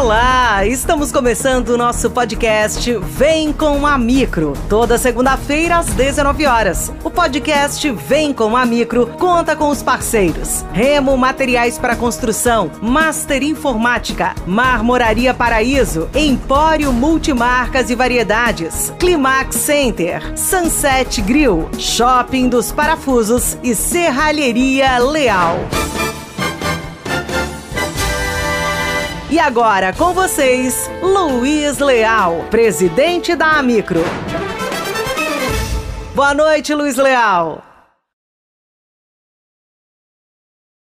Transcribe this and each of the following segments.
Olá, estamos começando o nosso podcast Vem com a Micro, toda segunda-feira às 19 horas. O podcast Vem com a Micro conta com os parceiros: Remo Materiais para Construção, Master Informática, Marmoraria Paraíso, Empório Multimarcas e Variedades, Climax Center, Sunset Grill, Shopping dos Parafusos e Serralheria Leal. E agora com vocês, Luiz Leal, presidente da Amicro. Boa noite, Luiz Leal.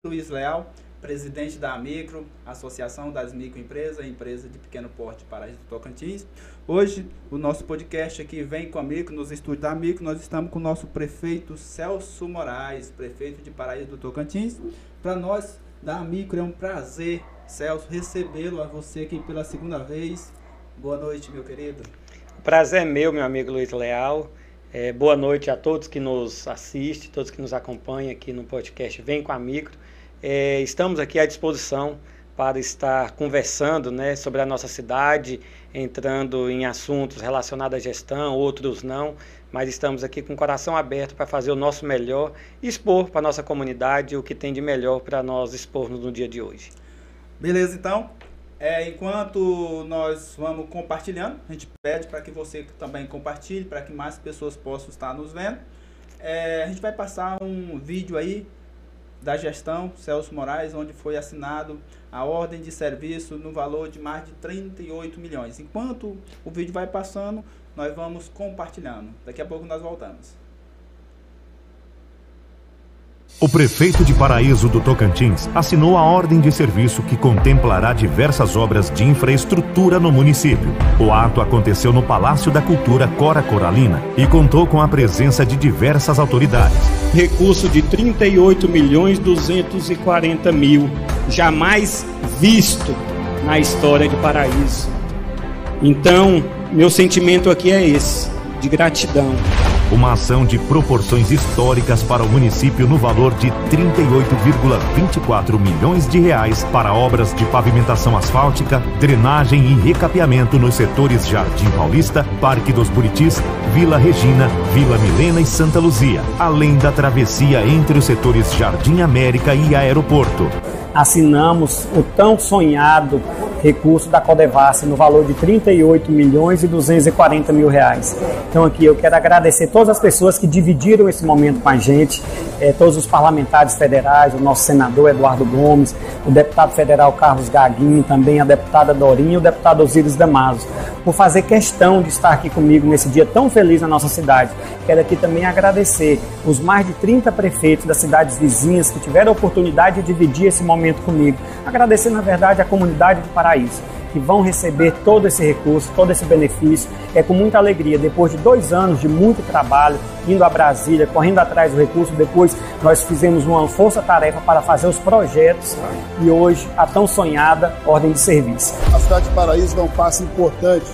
Luiz Leal, presidente da Amicro, Associação das Microempresas e Empresas de Pequeno Porte Paraíso do Tocantins. Hoje, o nosso podcast aqui vem com a Micro, nos estúdios da Micro, nós estamos com o nosso prefeito Celso Moraes, prefeito de Paraíso do Tocantins. Para nós, da Micro, é um prazer Celso, recebê-lo a você aqui pela segunda vez. Boa noite, meu querido. Prazer é meu, meu amigo Luiz Leal. É, boa noite a todos que nos assistem, todos que nos acompanham aqui no podcast Vem com a Micro. É, estamos aqui à disposição para estar conversando né, sobre a nossa cidade, entrando em assuntos relacionados à gestão, outros não, mas estamos aqui com o coração aberto para fazer o nosso melhor expor para a nossa comunidade o que tem de melhor para nós expormos no dia de hoje. Beleza, então. É, enquanto nós vamos compartilhando, a gente pede para que você também compartilhe, para que mais pessoas possam estar nos vendo. É, a gente vai passar um vídeo aí da gestão Celso Moraes, onde foi assinado a ordem de serviço no valor de mais de 38 milhões. Enquanto o vídeo vai passando, nós vamos compartilhando. Daqui a pouco nós voltamos. O prefeito de Paraíso do Tocantins assinou a ordem de serviço que contemplará diversas obras de infraestrutura no município. O ato aconteceu no Palácio da Cultura Cora Coralina e contou com a presença de diversas autoridades. Recurso de 38 milhões 240 mil, jamais visto na história de Paraíso. Então, meu sentimento aqui é esse, de gratidão uma ação de proporções históricas para o município no valor de 38,24 milhões de reais para obras de pavimentação asfáltica, drenagem e recapeamento nos setores Jardim Paulista, Parque dos Buritis, Vila Regina, Vila Milena e Santa Luzia, além da travessia entre os setores Jardim América e Aeroporto. Assinamos o tão sonhado recurso da Codevasf no valor de 38 milhões e 240 mil reais. Então aqui eu quero agradecer todas as pessoas que dividiram esse momento com a gente, eh, todos os parlamentares federais, o nosso senador Eduardo Gomes, o deputado federal Carlos Gaguinho, também a deputada Dorinha e o deputado Osíris Damaso, por fazer questão de estar aqui comigo nesse dia tão feliz na nossa cidade. Quero aqui também agradecer os mais de 30 prefeitos das cidades vizinhas que tiveram a oportunidade de dividir esse momento comigo. Agradecer, na verdade, a comunidade do Paraíso que vão receber todo esse recurso, todo esse benefício. É com muita alegria, depois de dois anos de muito trabalho, indo a Brasília, correndo atrás do recurso, depois nós fizemos uma força-tarefa para fazer os projetos e hoje a tão sonhada ordem de serviço. A cidade de Paraíso dá um passo importante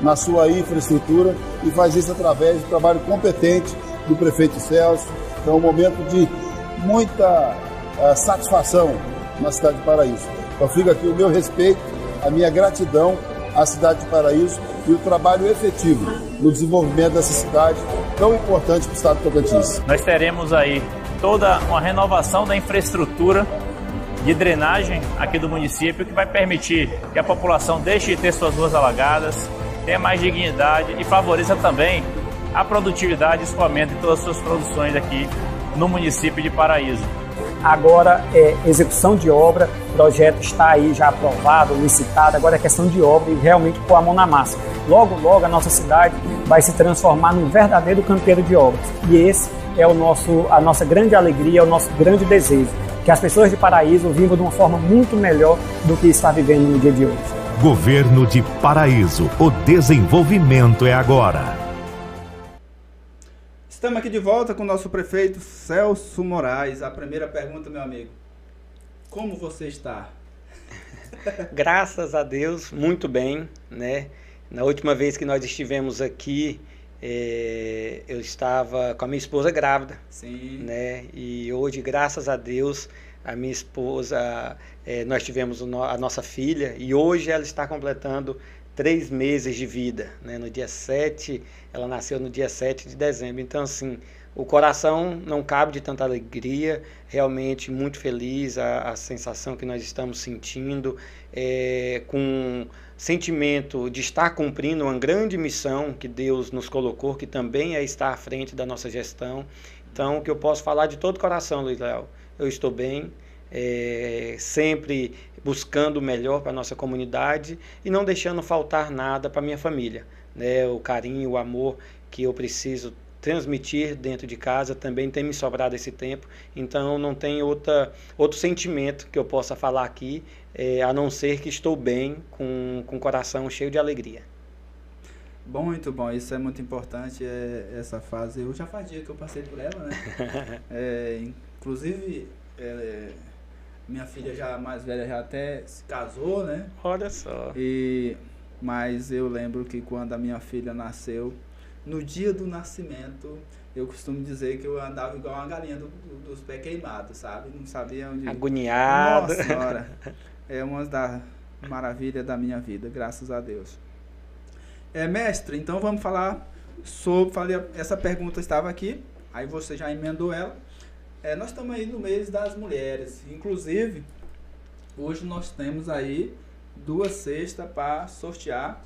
na sua infraestrutura e faz isso através do trabalho competente do prefeito Celso. É um momento de muita uh, satisfação na cidade de Paraíso. Então fica aqui o meu respeito a minha gratidão à cidade de Paraíso e o trabalho efetivo no desenvolvimento dessa cidade tão importante para o estado do Tocantins. Nós teremos aí toda uma renovação da infraestrutura de drenagem aqui do município que vai permitir que a população deixe de ter suas ruas alagadas, tenha mais dignidade e favoreça também a produtividade e escoamento de todas as suas produções aqui no município de Paraíso. Agora é execução de obra, o projeto está aí já aprovado, licitado, agora é questão de obra e realmente pôr a mão na massa. Logo, logo a nossa cidade vai se transformar num verdadeiro canteiro de obras. E esse é o nosso, a nossa grande alegria, o nosso grande desejo, que as pessoas de Paraíso vivam de uma forma muito melhor do que está vivendo no dia de hoje. Governo de Paraíso, o desenvolvimento é agora. Estamos aqui de volta com o nosso prefeito Celso Moraes. A primeira pergunta, meu amigo: Como você está? Graças a Deus, muito bem, né? Na última vez que nós estivemos aqui, é, eu estava com a minha esposa grávida, Sim. né? E hoje, graças a Deus, a minha esposa, é, nós tivemos a nossa filha e hoje ela está completando três meses de vida. Né? No dia 7, ela nasceu no dia 7 de dezembro. Então, assim, o coração não cabe de tanta alegria, realmente muito feliz a, a sensação que nós estamos sentindo, é, com sentimento de estar cumprindo uma grande missão que Deus nos colocou, que também é estar à frente da nossa gestão. Então, o que eu posso falar de todo coração, Luiz Léo, eu estou bem, é, sempre buscando o melhor para a nossa comunidade e não deixando faltar nada para minha família. Né? O carinho, o amor que eu preciso transmitir dentro de casa também tem me sobrado esse tempo, então não tem outra, outro sentimento que eu possa falar aqui, é, a não ser que estou bem, com, com o coração cheio de alegria. Bom, muito bom, isso é muito importante, é, essa fase. Eu já fazia que eu passei por ela, né? é, inclusive, é, minha filha já mais velha já até se casou, né? Olha só. E, mas eu lembro que quando a minha filha nasceu, no dia do nascimento, eu costumo dizer que eu andava igual uma galinha do, do, dos pés queimados, sabe? Não sabia onde. Agoniado. Nossa senhora. É uma das maravilhas da minha vida, graças a Deus. É, mestre, então vamos falar sobre. Falei, essa pergunta estava aqui, aí você já emendou ela. É, nós estamos aí no mês das mulheres. Inclusive, hoje nós temos aí duas cestas para sortear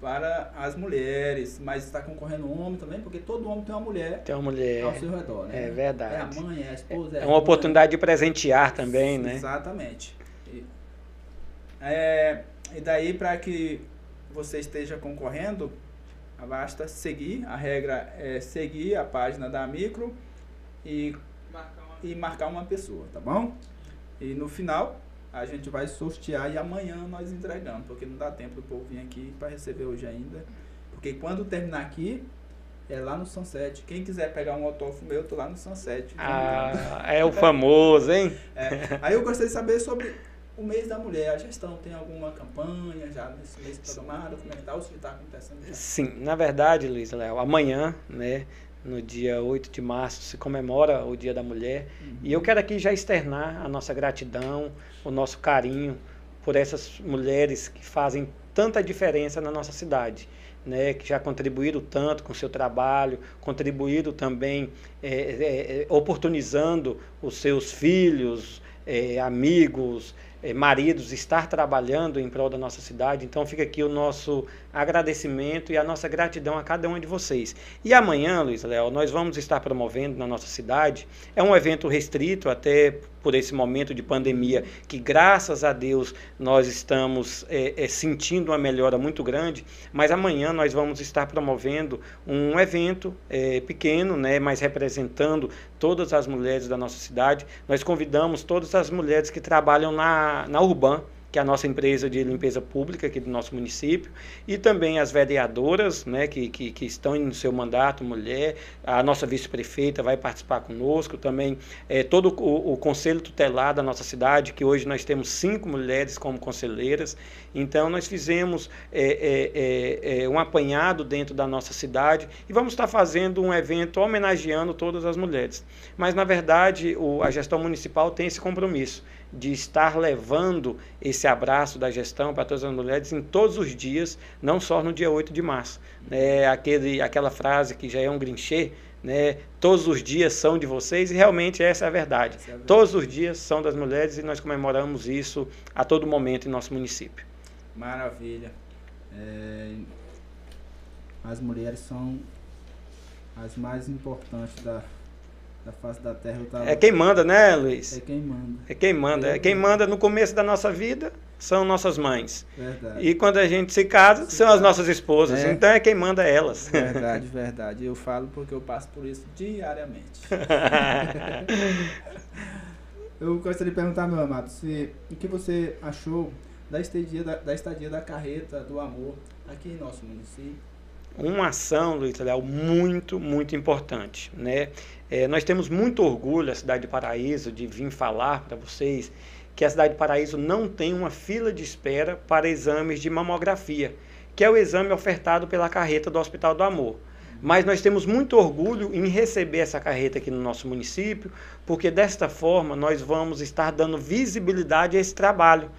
para as mulheres, mas está concorrendo um homem também, porque todo homem tem uma mulher, tem uma mulher ao seu redor, né? É verdade. É a mãe, é a esposa, é, é uma oportunidade de presentear também, né? Exatamente. E, é, e daí para que você esteja concorrendo, basta seguir, a regra é seguir a página da micro e e marcar uma pessoa, tá bom? E no final a gente vai sortear e amanhã nós entregamos, porque não dá tempo do povo vir aqui para receber hoje ainda. Porque quando terminar aqui, é lá no Sunset. Quem quiser pegar um autógrafo meu, eu tô lá no Sunset. Ah, é o famoso, hein? É. Aí eu gostaria de saber sobre o mês da mulher. A gestão tem alguma campanha já nesse mês programado? Como é que tá? Ou se está acontecendo já? Sim, na verdade, Luiz Léo, amanhã, né? No dia 8 de março se comemora o Dia da Mulher. Uhum. E eu quero aqui já externar a nossa gratidão, o nosso carinho por essas mulheres que fazem tanta diferença na nossa cidade. Né, que já contribuíram tanto com o seu trabalho, contribuíram também é, é, oportunizando os seus filhos, é, amigos, maridos estar trabalhando em prol da nossa cidade. Então fica aqui o nosso agradecimento e a nossa gratidão a cada um de vocês. E amanhã, Luiz Léo, nós vamos estar promovendo na nossa cidade, é um evento restrito até por esse momento de pandemia, que graças a Deus nós estamos é, é, sentindo uma melhora muito grande, mas amanhã nós vamos estar promovendo um evento é, pequeno, né, mas representando todas as mulheres da nossa cidade. Nós convidamos todas as mulheres que trabalham na, na Urban, que é a nossa empresa de limpeza pública aqui do nosso município, e também as vereadoras, né, que, que, que estão no seu mandato, mulher, a nossa vice-prefeita vai participar conosco, também é, todo o, o, conselho tutelar da nossa cidade, que hoje nós temos cinco mulheres como conselheiras, então nós fizemos é, é, é, um apanhado dentro da nossa cidade e vamos estar fazendo um evento homenageando todas as mulheres. Mas, na verdade, o, a gestão municipal tem esse compromisso de estar levando esse abraço da gestão para todas as mulheres em todos os dias, não só no dia 8 de março. É aquele, aquela frase que já é um grinchê, né? Todos os dias são de vocês e realmente essa é a verdade. É a verdade. Todos os dias são das mulheres e nós comemoramos isso a todo momento em nosso município. Maravilha. É... As mulheres são as mais importantes da, da face da terra. Tava... É quem manda, né, Luiz? É quem manda. É quem manda. É quem manda no começo da nossa vida são nossas mães. Verdade. E quando a gente se casa, se são casa. as nossas esposas. É. Então é quem manda elas. Verdade, verdade. Eu falo porque eu passo por isso diariamente. eu gostaria de perguntar, meu amado, se, o que você achou da estadia da, da estadia da carreta do amor aqui em nosso município? Uma ação, Luiz Léo, muito, muito importante. Né? É, nós temos muito orgulho, a cidade de Paraíso, de vir falar para vocês que a cidade de Paraíso não tem uma fila de espera para exames de mamografia, que é o exame ofertado pela carreta do Hospital do Amor. Mas nós temos muito orgulho em receber essa carreta aqui no nosso município, porque desta forma nós vamos estar dando visibilidade a esse trabalho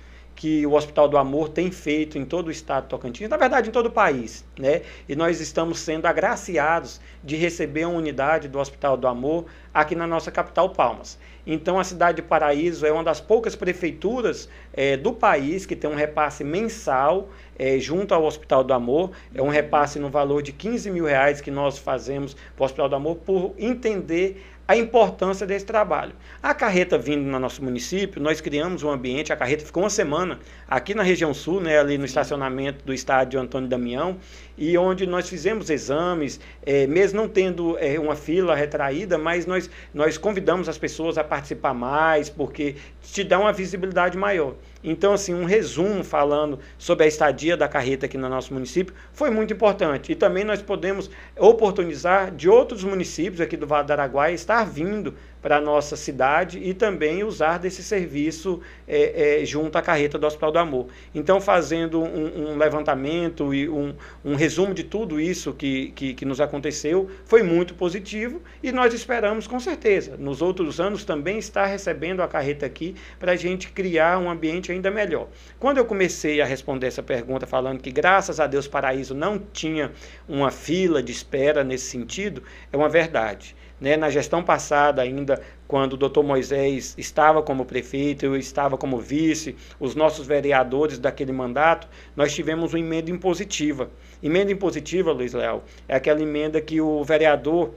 que o Hospital do Amor tem feito em todo o estado de Tocantins, na verdade em todo o país, né? E nós estamos sendo agraciados de receber uma unidade do Hospital do Amor aqui na nossa capital Palmas. Então a cidade de Paraíso é uma das poucas prefeituras é, do país que tem um repasse mensal é, junto ao Hospital do Amor. É um repasse no valor de 15 mil reais que nós fazemos para o Hospital do Amor por entender a importância desse trabalho. A carreta vindo no nosso município, nós criamos um ambiente, a carreta ficou uma semana aqui na região sul, né, ali no estacionamento do estádio Antônio Damião, e onde nós fizemos exames, é, mesmo não tendo é, uma fila retraída, mas nós, nós convidamos as pessoas a participar mais, porque te dá uma visibilidade maior. Então, assim, um resumo falando sobre a estadia da carreta aqui no nosso município foi muito importante. E também nós podemos oportunizar de outros municípios aqui do Vale do Araguaia estar vindo para a nossa cidade e também usar desse serviço é, é, junto à carreta do Hospital do Amor. Então, fazendo um, um levantamento e um, um, resumo de tudo isso que, que, que, nos aconteceu, foi muito positivo e nós esperamos, com certeza, nos outros anos também estar recebendo a carreta aqui para a gente criar um ambiente ainda melhor. Quando eu comecei a responder essa pergunta falando que, graças a Deus, Paraíso não tinha uma fila de espera nesse sentido, é uma verdade. Né, na gestão passada, ainda quando o doutor Moisés estava como prefeito, eu estava como vice, os nossos vereadores daquele mandato, nós tivemos uma emenda impositiva. Emenda impositiva, Luiz Leal, é aquela emenda que o vereador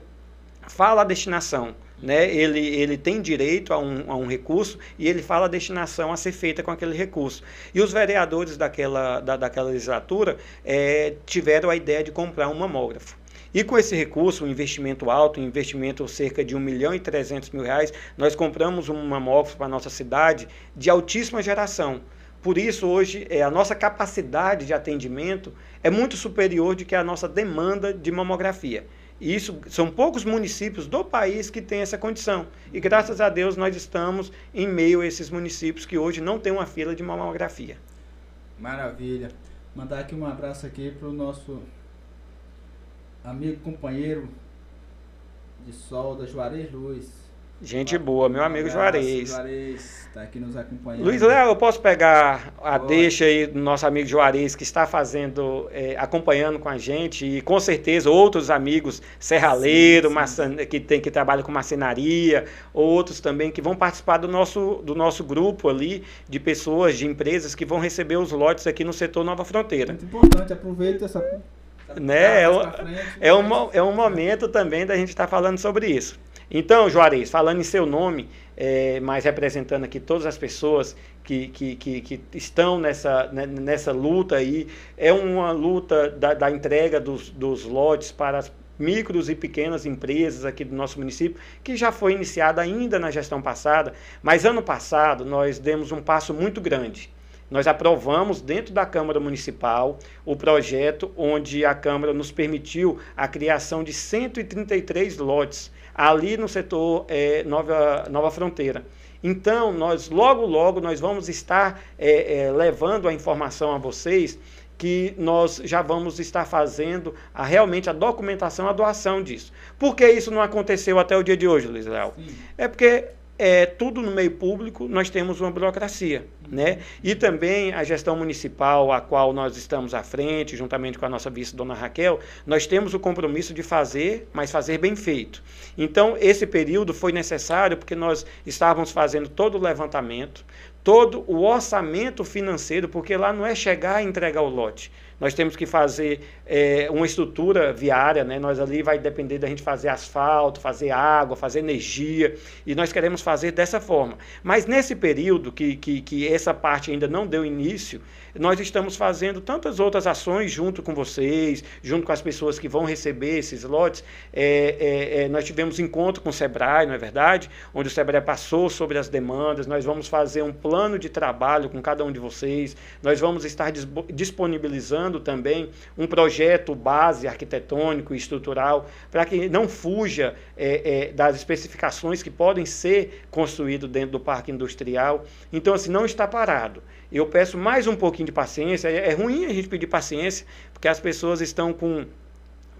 fala a destinação. Né? Ele, ele tem direito a um, a um recurso e ele fala a destinação a ser feita com aquele recurso. E os vereadores daquela, da, daquela legislatura é, tiveram a ideia de comprar um mamógrafo. E com esse recurso, um investimento alto, um investimento cerca de 1 milhão e 300 mil reais, nós compramos um mamógrafo para a nossa cidade de altíssima geração. Por isso, hoje, é, a nossa capacidade de atendimento é muito superior do que a nossa demanda de mamografia. E isso são poucos municípios do país que têm essa condição. E graças a Deus nós estamos em meio a esses municípios que hoje não têm uma fila de mamografia. Maravilha. Mandar aqui um abraço aqui para o nosso amigo, companheiro de solda, Juarez Luz. Gente boa, meu amigo Juarez. Juarez está aqui nos acompanhando. Luiz Léo, eu posso pegar a Pode. deixa aí do nosso amigo Juarez, que está fazendo, é, acompanhando com a gente, e com certeza outros amigos serraleiro, que, tem, que trabalham com marcenaria, outros também que vão participar do nosso, do nosso grupo ali, de pessoas, de empresas que vão receber os lotes aqui no setor Nova Fronteira. Muito importante, aproveita essa né? É, é, um, é um momento também da gente estar tá falando sobre isso. Então, Juarez, falando em seu nome, é, mas representando aqui todas as pessoas que, que, que, que, estão nessa, né, nessa luta aí, é uma luta da, da entrega dos, dos lotes para as micros e pequenas empresas aqui do nosso município, que já foi iniciada ainda na gestão passada, mas ano passado nós demos um passo muito grande nós aprovamos dentro da Câmara Municipal o projeto onde a Câmara nos permitiu a criação de 133 lotes ali no setor é, Nova, Nova Fronteira. Então, nós logo, logo, nós vamos estar é, é, levando a informação a vocês que nós já vamos estar fazendo a, realmente a documentação, a doação disso. Por que isso não aconteceu até o dia de hoje, Luiz Léo? É porque é, tudo no meio público nós temos uma burocracia, né? E também a gestão municipal, a qual nós estamos à frente, juntamente com a nossa vice, dona Raquel, nós temos o compromisso de fazer, mas fazer bem feito. Então, esse período foi necessário porque nós estávamos fazendo todo o levantamento, todo o orçamento financeiro, porque lá não é chegar e entregar o lote nós temos que fazer é, uma estrutura viária, né? nós ali vai depender da gente fazer asfalto, fazer água, fazer energia, e nós queremos fazer dessa forma. Mas nesse período que, que, que essa parte ainda não deu início, nós estamos fazendo tantas outras ações junto com vocês, junto com as pessoas que vão receber esses lotes. É, é, é, nós tivemos encontro com o Sebrae, não é verdade? Onde o Sebrae passou sobre as demandas. Nós vamos fazer um plano de trabalho com cada um de vocês. Nós vamos estar disponibilizando também um projeto base arquitetônico e estrutural para que não fuja é, é, das especificações que podem ser construídas dentro do parque industrial. Então, assim, não está parado. Eu peço mais um pouquinho de paciência. É, é ruim a gente pedir paciência, porque as pessoas estão com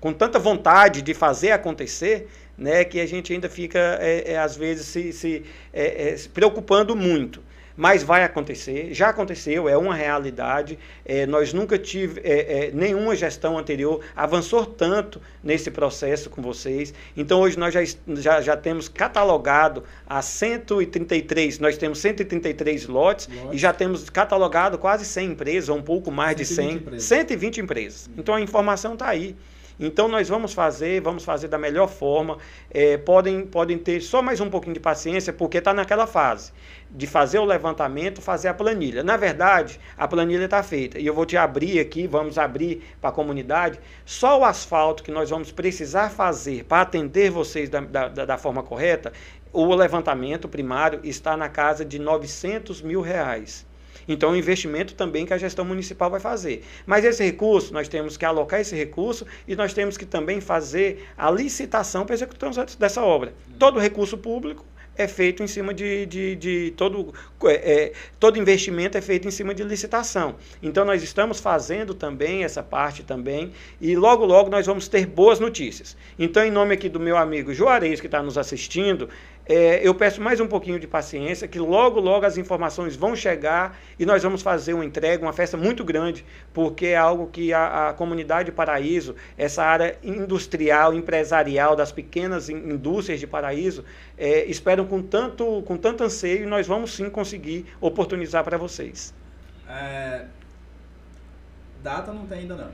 com tanta vontade de fazer acontecer, né, que a gente ainda fica, é, é, às vezes, se, se, é, é, se preocupando muito mas vai acontecer, já aconteceu, é uma realidade. É, nós nunca tive, é, é, nenhuma gestão anterior avançou tanto nesse processo com vocês. Então hoje nós já, já, já temos catalogado a 133, nós temos 133 lotes, lotes. e já temos catalogado quase 100 empresas, ou um pouco mais de 100, empresas. 120 empresas. Então a informação está aí. Então nós vamos fazer, vamos fazer da melhor forma. É, podem, podem ter só mais um pouquinho de paciência, porque está naquela fase de fazer o levantamento, fazer a planilha. Na verdade, a planilha está feita. E eu vou te abrir aqui, vamos abrir para a comunidade. Só o asfalto que nós vamos precisar fazer para atender vocês da, da, da forma correta, o levantamento primário está na casa de 900 mil reais. Então, é um investimento também que a gestão municipal vai fazer. Mas esse recurso, nós temos que alocar esse recurso e nós temos que também fazer a licitação para a execução dessa obra. Todo recurso público é feito em cima de, de, de todo, é, é, todo investimento é feito em cima de licitação. Então nós estamos fazendo também essa parte também e logo logo nós vamos ter boas notícias. Então em nome aqui do meu amigo Juarez que está nos assistindo, é, eu peço mais um pouquinho de paciência, que logo, logo as informações vão chegar e nós vamos fazer uma entrega, uma festa muito grande, porque é algo que a, a comunidade Paraíso, essa área industrial, empresarial das pequenas indústrias de Paraíso, é, esperam com tanto, com tanto anseio e nós vamos sim conseguir oportunizar para vocês. É, data não tem ainda não.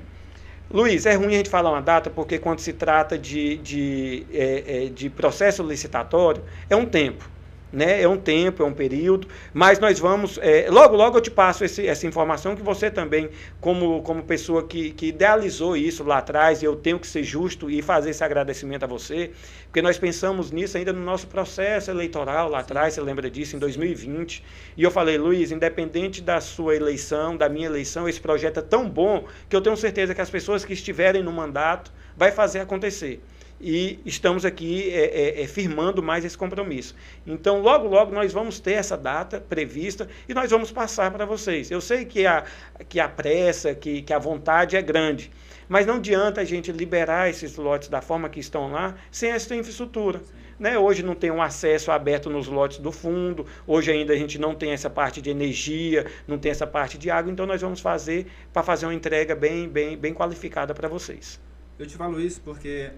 Luiz, é ruim a gente falar uma data porque quando se trata de, de, é, é, de processo licitatório, é um tempo né? É um tempo, é um período, mas nós vamos. É, logo, logo eu te passo esse, essa informação que você também, como, como pessoa que, que idealizou isso lá atrás, e eu tenho que ser justo e fazer esse agradecimento a você, porque nós pensamos nisso ainda no nosso processo eleitoral lá atrás, você lembra disso, em 2020. E eu falei, Luiz, independente da sua eleição, da minha eleição, esse projeto é tão bom que eu tenho certeza que as pessoas que estiverem no mandato vai fazer acontecer e estamos aqui é, é, é, firmando mais esse compromisso. Então, logo, logo nós vamos ter essa data prevista e nós vamos passar para vocês. Eu sei que a, que a pressa, que, que a vontade é grande, mas não adianta a gente liberar esses lotes da forma que estão lá sem essa infraestrutura. Né? Hoje não tem um acesso aberto nos lotes do fundo, hoje ainda a gente não tem essa parte de energia, não tem essa parte de água, então nós vamos fazer para fazer uma entrega bem, bem, bem qualificada para vocês. Eu te falo isso porque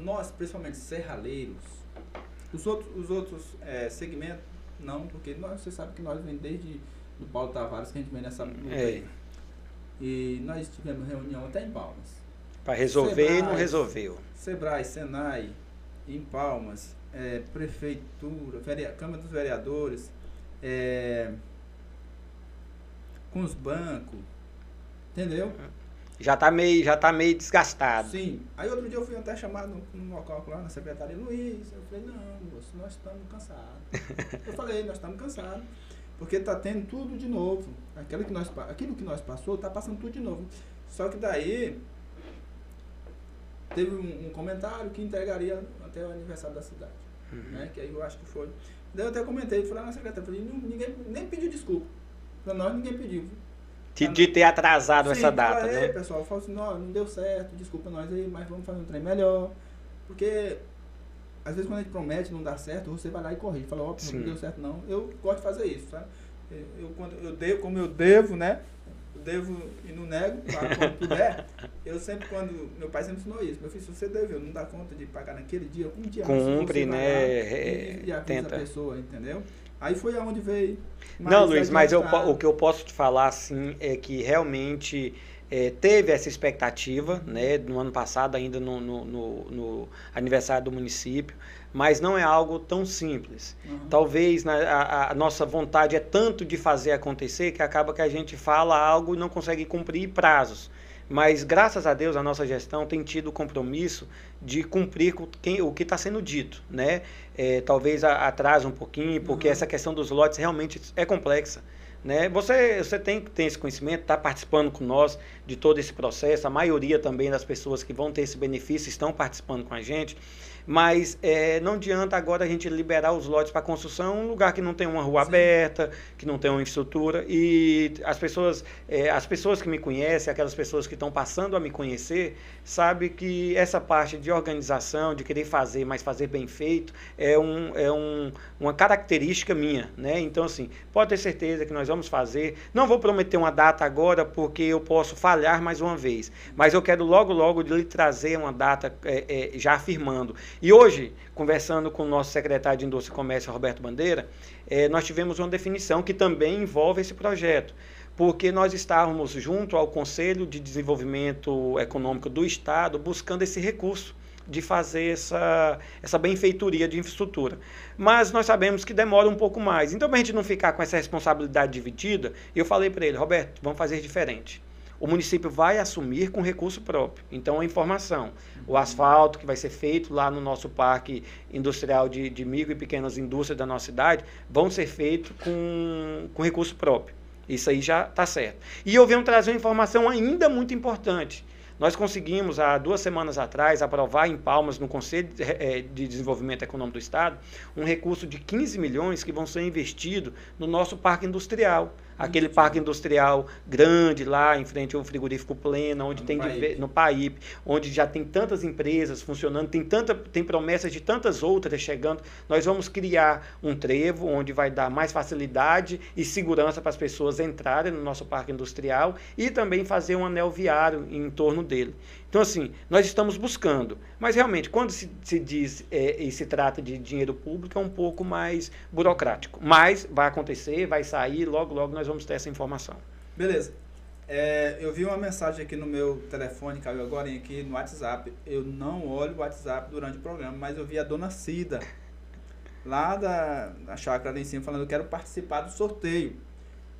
nós, principalmente serraleiros, os outros, os outros é, segmentos, não, porque nós, você sabe que nós vem desde do Paulo Tavares que a gente vem nessa luta é. E nós tivemos reunião até em Palmas. Para resolver Sebrae, e não resolveu. Sebrae, Senai, em Palmas, é, Prefeitura, Câmara dos Vereadores, é, com os bancos, entendeu? Já está meio, já tá meio desgastado. Sim. Aí outro dia eu fui até chamado no, local lá na secretaria, Luiz, eu falei, não, moço, nós estamos cansados. eu falei, nós estamos cansados. Porque está tendo tudo de novo. Aquilo que nós, aquilo que nós passou, está passando tudo de novo. Só que daí teve um, um, comentário que entregaria até o aniversário da cidade. Uhum. Né? Que aí eu acho que foi. Daí eu até comentei, fui lá na secretaria, falei, ninguém nem pediu desculpa. Para nós ninguém pediu. De, de ter atrasado Sim, essa data, fala, né? pessoal, fala assim, não, não deu certo, desculpa nós aí, mas vamos fazer um trem melhor. Porque às vezes quando a gente promete não dá certo, você vai lá e corrige. Fala, ó, não deu certo não. Eu gosto de fazer isso, sabe? Eu, quando eu devo, como eu devo, né? Eu devo e não nego, quando puder. Eu sempre, quando. Meu pai sempre ensinou isso. Meu filho, se você deveu, não dá conta de pagar naquele dia, um dia Cumpre, né? E, e avisa tenta. a pessoa, entendeu? Aí foi aonde veio. Não, Luiz, mas eu, o que eu posso te falar, assim, é que realmente é, teve essa expectativa, né, no ano passado, ainda no, no, no, no aniversário do município, mas não é algo tão simples. Uhum. Talvez né, a, a, nossa vontade é tanto de fazer acontecer que acaba que a gente fala algo e não consegue cumprir prazos. Mas graças a Deus a nossa gestão tem tido o compromisso de cumprir com quem, o que está sendo dito, né? É, talvez atrase um pouquinho, porque uhum. essa questão dos lotes realmente é complexa. Né? Você, você tem que ter esse conhecimento, está participando com nós de todo esse processo, a maioria também das pessoas que vão ter esse benefício estão participando com a gente. Mas é, não adianta agora a gente liberar os lotes para construção um lugar que não tem uma rua Sim. aberta, que não tem uma infraestrutura. E as pessoas, é, as pessoas que me conhecem, aquelas pessoas que estão passando a me conhecer, sabe que essa parte de organização, de querer fazer, mas fazer bem feito, é, um, é um, uma característica minha. Né? Então, assim, pode ter certeza que nós vamos fazer. Não vou prometer uma data agora, porque eu posso falhar mais uma vez. Mas eu quero logo, logo lhe trazer uma data é, é já afirmando. E hoje, conversando com o nosso secretário de Indústria e Comércio, Roberto Bandeira, eh, nós tivemos uma definição que também envolve esse projeto, porque nós estávamos junto ao Conselho de Desenvolvimento Econômico do Estado buscando esse recurso de fazer essa, essa benfeitoria de infraestrutura. Mas nós sabemos que demora um pouco mais. Então, para a gente não ficar com essa responsabilidade dividida, eu falei para ele, Roberto, vamos fazer diferente o município vai assumir com recurso próprio. Então, a informação, o asfalto que vai ser feito lá no nosso parque industrial de, de micro e pequenas indústrias da nossa cidade, vão ser feitos com, com recurso próprio. Isso aí já está certo. E eu venho trazer uma informação ainda muito importante. Nós conseguimos, há duas semanas atrás, aprovar em Palmas, no Conselho eh, de Desenvolvimento Econômico do Estado, um recurso de 15 milhões que vão ser investidos no nosso parque industrial aquele parque industrial grande lá em frente ao frigorífico Plena, onde no tem Paípe. no Paípe, onde já tem tantas empresas funcionando, tem tanta tem promessas de tantas outras chegando. Nós vamos criar um trevo onde vai dar mais facilidade e segurança para as pessoas entrarem no nosso parque industrial e também fazer um anel viário em torno dele. Então, assim, nós estamos buscando. Mas, realmente, quando se, se diz é, e se trata de dinheiro público, é um pouco mais burocrático. Mas vai acontecer, vai sair, logo, logo nós vamos ter essa informação. Beleza. É, eu vi uma mensagem aqui no meu telefone, caiu agora aqui no WhatsApp. Eu não olho o WhatsApp durante o programa, mas eu vi a dona Cida, lá da, da chácara ali em cima, falando: Eu quero participar do sorteio.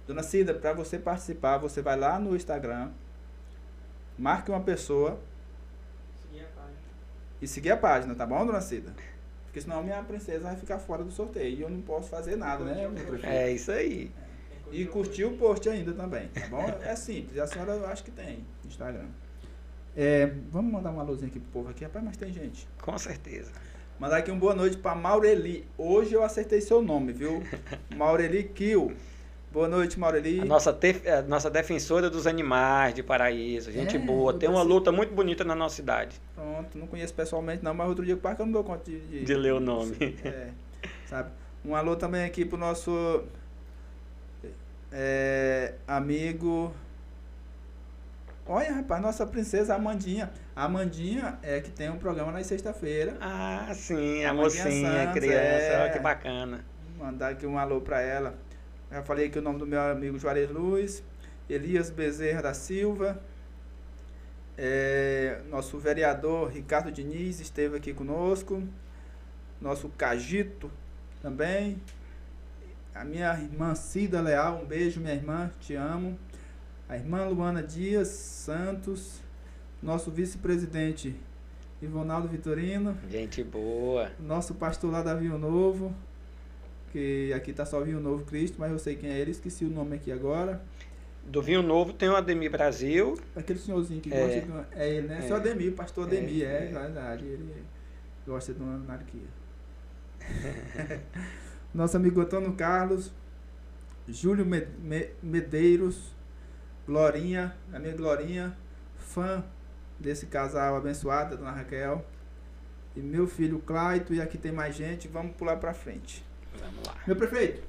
Dona Cida, para você participar, você vai lá no Instagram, marque uma pessoa e seguir a página, tá bom, dona Cida? Porque senão minha princesa vai ficar fora do sorteio e eu não posso fazer nada, né? É isso aí. E curtir o post ainda também, tá bom? É simples, a senhora eu acho que tem Instagram. É, vamos mandar uma luzinha aqui pro povo aqui, rapaz, mas tem gente. Com certeza. Mandar aqui um boa noite para Maureli. Hoje eu acertei seu nome, viu? Maureli Kill. Boa noite, Maureli. A nossa, te, a nossa defensora dos animais de Paraíso, gente é, boa. Tem uma luta muito bonita na nossa cidade. Pronto, não conheço pessoalmente não, mas outro dia o parque eu não dou conta de... De, de ler o nome. É, sabe? Um alô também aqui pro nosso é, amigo... Olha, rapaz, nossa princesa Amandinha. A Amandinha é que tem um programa na sexta-feira. Ah, sim, a, a mocinha, a criança. É... Olha que bacana. Mandar aqui um alô pra ela. Já falei aqui o nome do meu amigo Juarez Luz, Elias Bezerra da Silva, é, nosso vereador Ricardo Diniz esteve aqui conosco, nosso Cagito também, a minha irmã Cida Leal, um beijo minha irmã, te amo, a irmã Luana Dias Santos, nosso vice-presidente Ivonaldo Vitorino. Gente boa. Nosso pastor lá da Vinho Novo, porque aqui tá só Vinho Novo Cristo, mas eu sei quem é ele, esqueci o nome aqui agora. Do Vinho Novo tem o Ademir Brasil. Aquele senhorzinho que é. gosta de. É ele, né? É. Seu Ademir, pastor Ademir, é, é, é verdade. Ele gosta de uma anarquia. Nosso amigo Antônio Carlos, Júlio Medeiros, Glorinha, a minha Glorinha, fã desse casal abençoado, Dona Raquel. E meu filho Claito, e aqui tem mais gente, vamos pular pra frente. Vamos lá. Meu prefeito,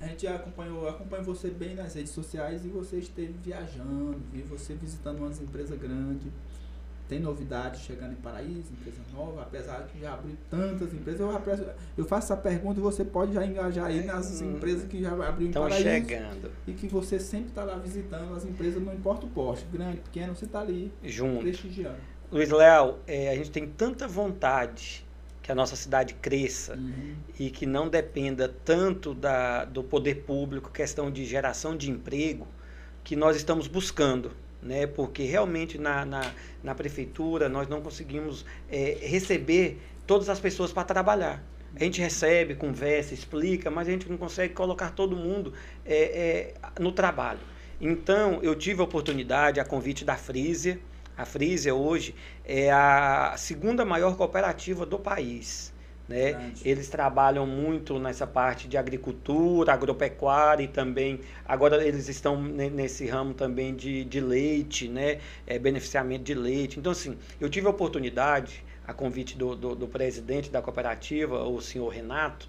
a gente acompanhou, acompanha você bem nas redes sociais e você esteve viajando, vi você visitando umas empresas grandes. Tem novidades chegando em Paraíso, empresa nova, apesar de já abrir tantas empresas. Eu, eu faço essa pergunta e você pode já engajar aí nas hum, empresas que já abriu em Paraíso. chegando. E que você sempre está lá visitando as empresas, não importa o poste, grande, pequeno, você está ali Junto. prestigiando. Luiz Léo, é, a gente tem tanta vontade que a nossa cidade cresça uhum. e que não dependa tanto da, do poder público, questão de geração de emprego, que nós estamos buscando. Né? Porque realmente na, na, na prefeitura nós não conseguimos é, receber todas as pessoas para trabalhar. A gente recebe, conversa, explica, mas a gente não consegue colocar todo mundo é, é, no trabalho. Então, eu tive a oportunidade, a convite da Frisia. A Frisia hoje é a segunda maior cooperativa do país. Né? Eles trabalham muito nessa parte de agricultura, agropecuária e também, agora eles estão nesse ramo também de, de leite, né? É, beneficiamento de leite. Então, assim, eu tive a oportunidade, a convite do, do, do presidente da cooperativa, o senhor Renato,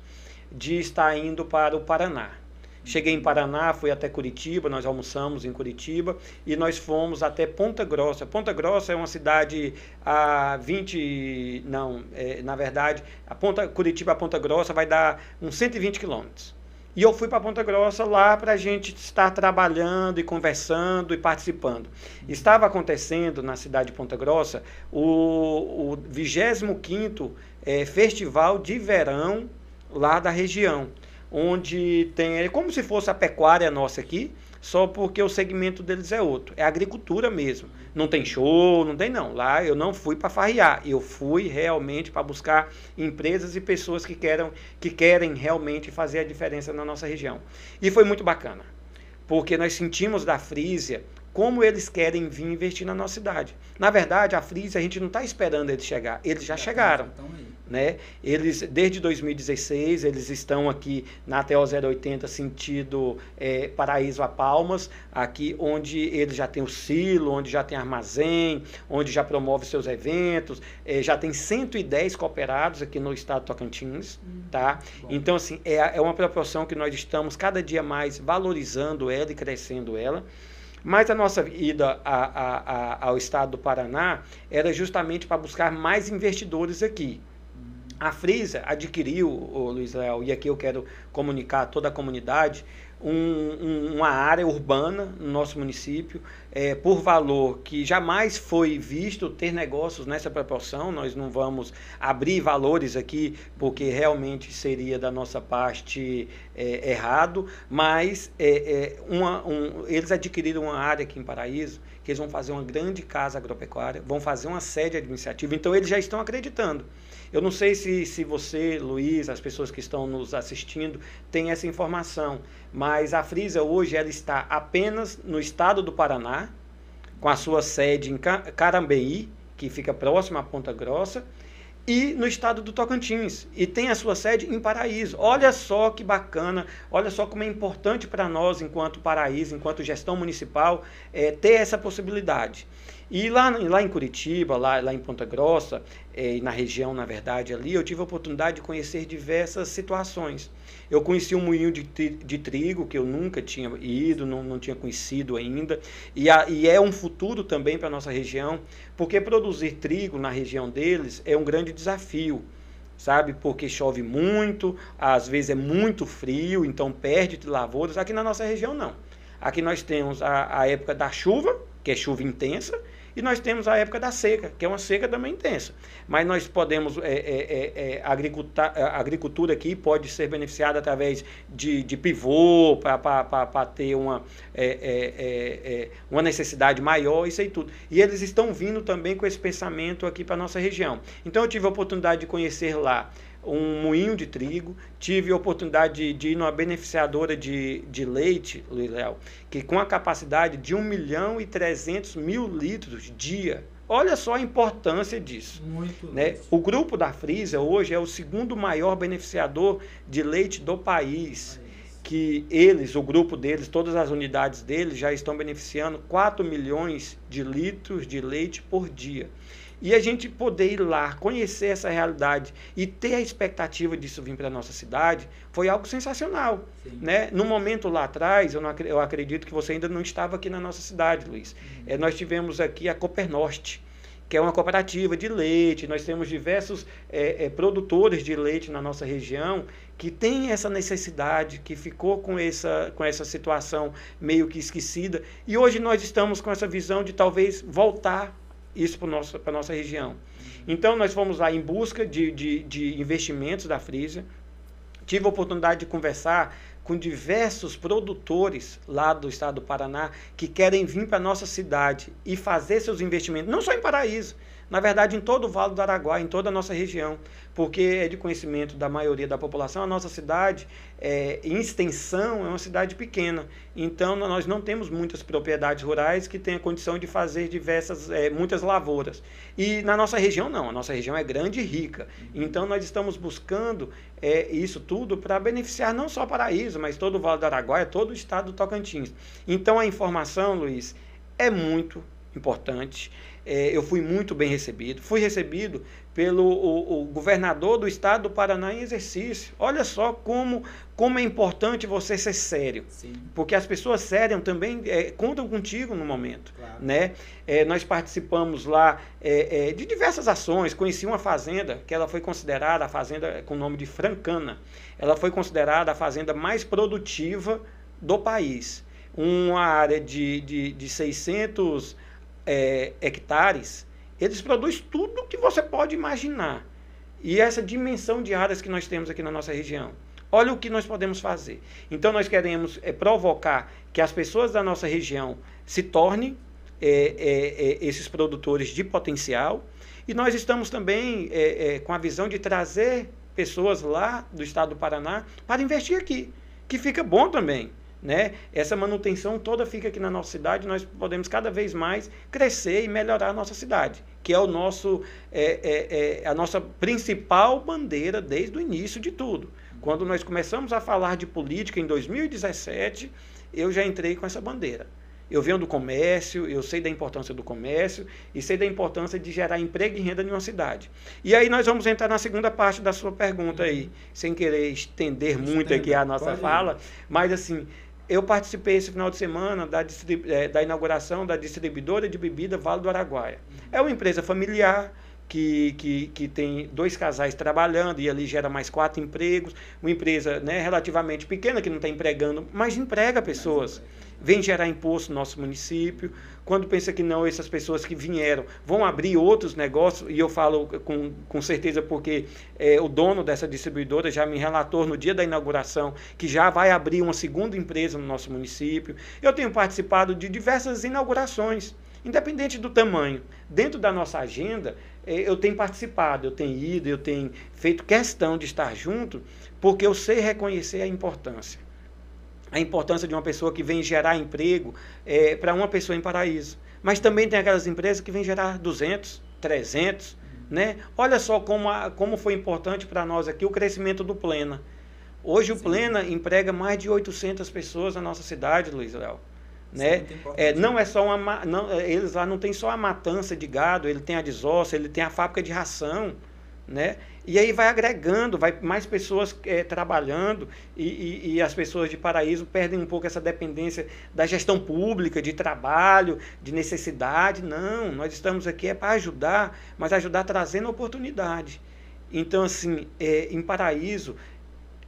de estar indo para o Paraná. Cheguei em Paraná, fui até Curitiba, nós almoçamos em Curitiba e nós fomos até Ponta Grossa. Ponta Grossa é uma cidade a 20, não, é, na verdade, a Ponta Curitiba a Ponta Grossa vai dar uns 120 quilômetros. E eu fui para Ponta Grossa lá para a gente estar trabalhando e conversando e participando. Estava acontecendo na cidade de Ponta Grossa o, o 25º é, Festival de Verão lá da região onde tem é como se fosse a pecuária nossa aqui, só porque o segmento deles é outro. É agricultura mesmo. Não tem show, não tem não. Lá eu não fui para farriar, eu fui realmente para buscar empresas e pessoas que querem, que querem realmente fazer a diferença na nossa região. E foi muito bacana, porque nós sentimos da Frísia como eles querem vir investir na nossa cidade. Na verdade, a Frísia a gente não está esperando eles chegar, eles já chegaram. Né? Eles, desde 2016, eles estão aqui na TO 080, sentido é, Paraíso a Palmas, aqui onde eles já tem o silo, onde já tem armazém, onde já promove seus eventos, é, já tem 110 cooperados aqui no estado de Tocantins, hum, tá? Então, assim, é, é uma proporção que nós estamos cada dia mais valorizando ela e crescendo ela. Mas a nossa ida a, a, a, ao estado do Paraná era justamente para buscar mais investidores aqui. A Frisa adquiriu, o Luiz Léo, e aqui eu quero comunicar a toda a comunidade, um, um, uma área urbana no nosso município, é, por valor que jamais foi visto ter negócios nessa proporção. Nós não vamos abrir valores aqui, porque realmente seria da nossa parte é, errado, mas é, é uma, um, eles adquiriram uma área aqui em Paraíso, que eles vão fazer uma grande casa agropecuária, vão fazer uma sede administrativa, então eles já estão acreditando. Eu não sei se, se você, Luiz, as pessoas que estão nos assistindo, têm essa informação, mas a Frisa hoje ela está apenas no estado do Paraná, com a sua sede em Carambeí, que fica próximo à Ponta Grossa, e no estado do Tocantins, e tem a sua sede em Paraíso. Olha só que bacana, olha só como é importante para nós, enquanto Paraíso, enquanto gestão municipal, é, ter essa possibilidade. E lá, lá em Curitiba, lá, lá em Ponta Grossa, é, na região, na verdade, ali, eu tive a oportunidade de conhecer diversas situações. Eu conheci um moinho de, de trigo, que eu nunca tinha ido, não, não tinha conhecido ainda, e, a, e é um futuro também para a nossa região, porque produzir trigo na região deles é um grande desafio sabe? Porque chove muito, às vezes é muito frio, então perde de lavouras. Aqui na nossa região, não. Aqui nós temos a, a época da chuva, que é chuva intensa, e nós temos a época da seca, que é uma seca também intensa. Mas nós podemos, é, é, é, a agricultura aqui pode ser beneficiada através de, de pivô, para ter uma, uma necessidade maior, isso aí tudo. E eles estão vindo também com esse pensamento aqui para a nossa região. Então eu tive a oportunidade de conhecer lá um moinho de trigo, tive a oportunidade de, de ir numa beneficiadora de, de leite, Léo, que com a capacidade de 1 milhão e 300 mil litros dia. Olha só a importância disso. Muito né? O grupo da Frisa hoje é o segundo maior beneficiador de leite do país. Que eles, o grupo deles, todas as unidades deles já estão beneficiando 4 milhões de litros de leite por dia. E a gente poder ir lá, conhecer essa realidade e ter a expectativa disso vir para a nossa cidade, foi algo sensacional. Né? No momento lá atrás, eu, não, eu acredito que você ainda não estava aqui na nossa cidade, Luiz. Uhum. É, nós tivemos aqui a Copernorte, que é uma cooperativa de leite. Nós temos diversos é, é, produtores de leite na nossa região que tem essa necessidade, que ficou com essa, com essa situação meio que esquecida. E hoje nós estamos com essa visão de talvez voltar isso para a nossa região. Então, nós fomos lá em busca de, de, de investimentos da Frisia. Tive a oportunidade de conversar com diversos produtores lá do estado do Paraná que querem vir para a nossa cidade e fazer seus investimentos, não só em Paraíso, na verdade em todo o Vale do Araguaia, em toda a nossa região, porque é de conhecimento da maioria da população, a nossa cidade, é, em extensão, é uma cidade pequena. Então, nós não temos muitas propriedades rurais que tenham condição de fazer diversas, é, muitas lavouras. E na nossa região, não. A nossa região é grande e rica. Então, nós estamos buscando é, isso tudo para beneficiar não só Paraíso, mas todo o Vale do Araguaia, todo o estado do Tocantins. Então, a informação, Luiz, é muito importante é, eu fui muito bem recebido. Fui recebido pelo o, o, governador do estado do Paraná em exercício. Olha só como, como é importante você ser sério. Sim. Porque as pessoas sérias também é, contam contigo no momento. Claro. Né? É, nós participamos lá é, é, de diversas ações. Conheci uma fazenda que ela foi considerada a fazenda com o nome de Francana. Ela foi considerada a fazenda mais produtiva do país. Uma área de, de, de 600 é, hectares, eles produzem tudo que você pode imaginar. E essa dimensão de áreas que nós temos aqui na nossa região. Olha o que nós podemos fazer. Então, nós queremos é, provocar que as pessoas da nossa região se tornem é, é, é esses produtores de potencial. E nós estamos também é, com a visão de trazer pessoas lá do estado do Paraná para investir aqui, que fica bom também. Né? Essa manutenção toda fica aqui na nossa cidade, nós podemos cada vez mais crescer e melhorar a nossa cidade, que é o nosso é, é, é a nossa principal bandeira desde o início de tudo. Quando nós começamos a falar de política em 2017, eu já entrei com essa bandeira. Eu venho do comércio, eu sei da importância do comércio e sei da importância de gerar emprego e renda em uma cidade. E aí nós vamos entrar na segunda parte da sua pergunta aí, sem querer estender muito aqui a nossa fala, mas assim, eu participei esse final de semana da, é, da inauguração da distribuidora de bebida Vale do Araguaia. É uma empresa familiar que, que, que tem dois casais trabalhando e ali gera mais quatro empregos. Uma empresa né, relativamente pequena que não está empregando, mas emprega pessoas vem gerar imposto no nosso município. Quando pensa que não, essas pessoas que vieram vão abrir outros negócios, e eu falo com, com certeza porque é, o dono dessa distribuidora já me relatou no dia da inauguração que já vai abrir uma segunda empresa no nosso município. Eu tenho participado de diversas inaugurações, independente do tamanho. Dentro da nossa agenda, é, eu tenho participado, eu tenho ido, eu tenho feito questão de estar junto, porque eu sei reconhecer a importância a importância de uma pessoa que vem gerar emprego é, para uma pessoa em Paraíso. Mas também tem aquelas empresas que vêm gerar 200, 300, né? Olha só como, a, como foi importante para nós aqui o crescimento do Plena. Hoje Sim. o Plena emprega mais de 800 pessoas na nossa cidade, Luiz Léo. Né? É, não é só uma não, eles lá não tem só a matança de gado, ele tem a desossa, ele tem a fábrica de ração, né? E aí vai agregando, vai mais pessoas é, trabalhando e, e, e, as pessoas de Paraíso perdem um pouco essa dependência da gestão pública, de trabalho, de necessidade. Não, nós estamos aqui é para ajudar, mas ajudar trazendo oportunidade. Então, assim, é, em Paraíso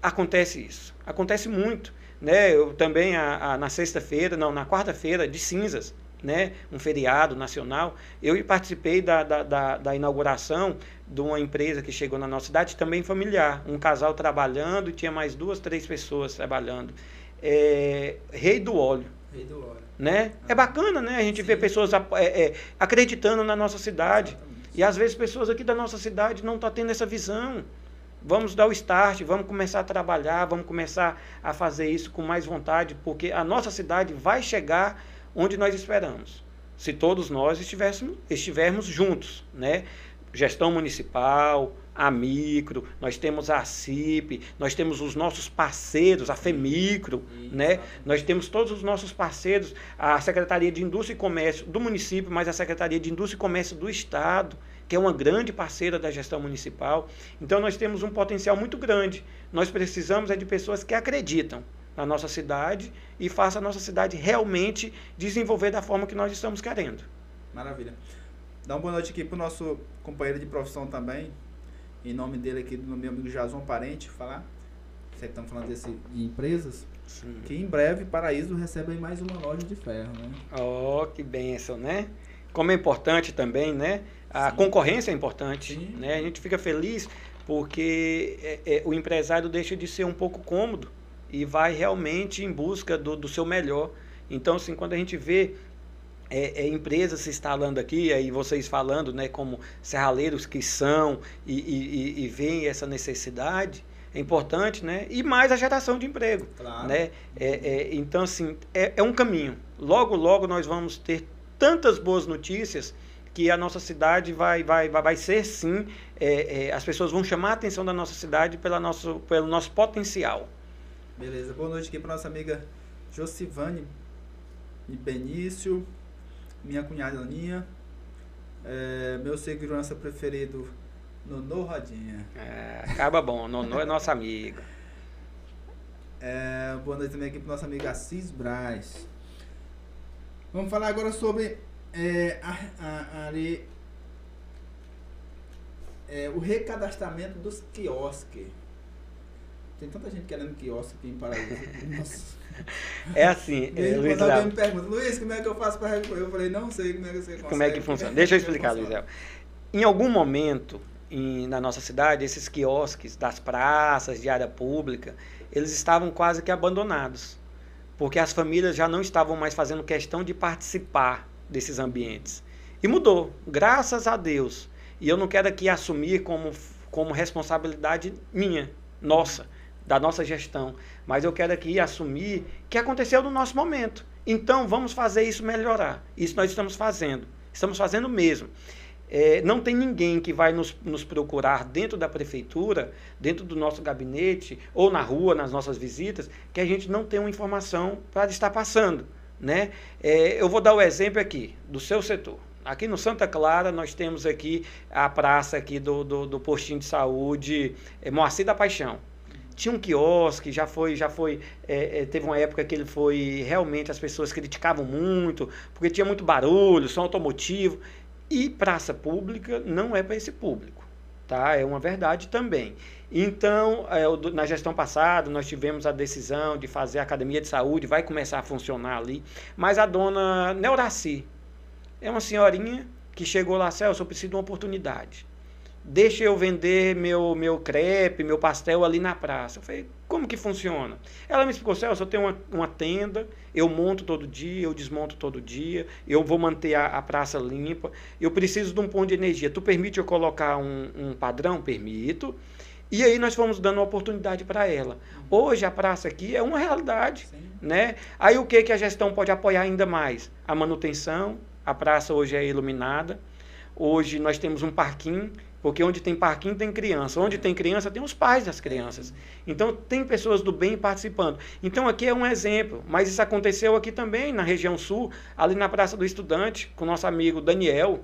acontece isso, acontece muito. Né? Eu também, a, a na sexta-feira, não, na quarta-feira de cinzas, né, um feriado nacional. Eu participei da, da, da, da, inauguração de uma empresa que chegou na nossa cidade, também familiar. Um casal trabalhando e tinha mais duas, três pessoas trabalhando. É, Rei do Óleo. Rei do Óleo. Né? Ah. É bacana, né? A gente Sim. vê pessoas é, é, acreditando na nossa cidade. Exatamente. E às vezes pessoas aqui da nossa cidade não estão tá tendo essa visão. Vamos dar o start, vamos começar a trabalhar, vamos começar a fazer isso com mais vontade, porque a nossa cidade vai chegar onde nós esperamos. Se todos nós estivéssemos, estivermos juntos, né? Gestão municipal, a Micro, nós temos a CIP, nós temos os nossos parceiros, a FEMICRO, né? Nós temos todos os nossos parceiros, a Secretaria de Indústria e Comércio do município, mas a Secretaria de Indústria e Comércio do Estado, que é uma grande parceira da gestão municipal. Então nós temos um potencial muito grande. Nós precisamos é de pessoas que acreditam, na nossa cidade e faça a nossa cidade realmente desenvolver da forma que nós estamos querendo. Maravilha. Dá uma boa noite aqui para o nosso companheiro de profissão também, em nome dele aqui, do meu amigo Jason Parente, falar. Você que estamos falando desse, de empresas. Sim. Que em breve Paraíso recebe mais uma loja de ferro, né? Oh, que benção, né? Como é importante também, né? A Sim. concorrência é importante, Sim. né? A gente fica feliz porque é, é, o empresário deixa de ser um pouco cômodo e vai realmente em busca do, do seu melhor. Então, assim, quando a gente vê é, é, empresas se instalando aqui, aí vocês falando, né, como serraleiros que são e, e, e veem essa necessidade, é importante, né? E mais a geração de emprego, claro. né? É, é, então, assim, é, é, um caminho. Logo, logo nós vamos ter tantas boas notícias que a nossa cidade vai, vai, vai, vai ser, sim, é, é, as pessoas vão chamar a atenção da nossa cidade pela nosso, pelo nosso potencial. Beleza. Boa noite aqui para nossa amiga Josivane e Benício, minha cunhada Aninha, é, meu segurança preferido, Nonô Rodinha. É, acaba bom, Nonô é nosso amigo. É, boa noite também aqui para nossa amiga Assis Braz. Vamos falar agora sobre é, a, a, a, é, o recadastramento dos quiosques. Tem tanta gente querendo quiosque aqui em Paraíba. Nossa. É assim, é, Luiz Quando alguém me pergunta, Luiz, como é que eu faço para Eu falei, não sei como é que você consegue. Como é que funciona? Deixa eu explicar, Luiz. Em algum momento em, na nossa cidade, esses quiosques das praças, de área pública, eles estavam quase que abandonados. Porque as famílias já não estavam mais fazendo questão de participar desses ambientes. E mudou, graças a Deus. E eu não quero aqui assumir como, como responsabilidade minha, nossa da nossa gestão, mas eu quero aqui assumir que aconteceu no nosso momento. Então vamos fazer isso melhorar. Isso nós estamos fazendo. Estamos fazendo mesmo. É, não tem ninguém que vai nos, nos, procurar dentro da prefeitura, dentro do nosso gabinete, ou na rua, nas nossas visitas, que a gente não tem uma informação para estar passando. Né? É, eu vou dar o exemplo aqui do seu setor. Aqui no Santa Clara, nós temos aqui a praça aqui do, do, do postinho de saúde é, Moacir da Paixão tinha um quiosque, já foi, já foi, é, é, teve uma época que ele foi, realmente as pessoas criticavam muito, porque tinha muito barulho, som automotivo, e praça pública não é para esse público, tá? É uma verdade também. Então, é, na gestão passada, nós tivemos a decisão de fazer a academia de saúde, vai começar a funcionar ali, mas a dona Neuraci é uma senhorinha que chegou lá, Celso, eu preciso de uma oportunidade deixa eu vender meu, meu crepe, meu pastel ali na praça. Eu falei, como que funciona? Ela me explicou, Celso, eu tenho uma, uma tenda, eu monto todo dia, eu desmonto todo dia, eu vou manter a, a praça limpa, eu preciso de um ponto de energia. Tu permite eu colocar um, um padrão? Permito. E aí nós fomos dando uma oportunidade para ela. Hoje a praça aqui é uma realidade, Sim. né? Aí o que que a gestão pode apoiar ainda mais? A manutenção, a praça hoje é iluminada. Hoje nós temos um parquinho porque onde tem parquinho tem criança, onde tem criança tem os pais das crianças. Então tem pessoas do bem participando. Então aqui é um exemplo, mas isso aconteceu aqui também na região sul, ali na Praça do Estudante, com nosso amigo Daniel.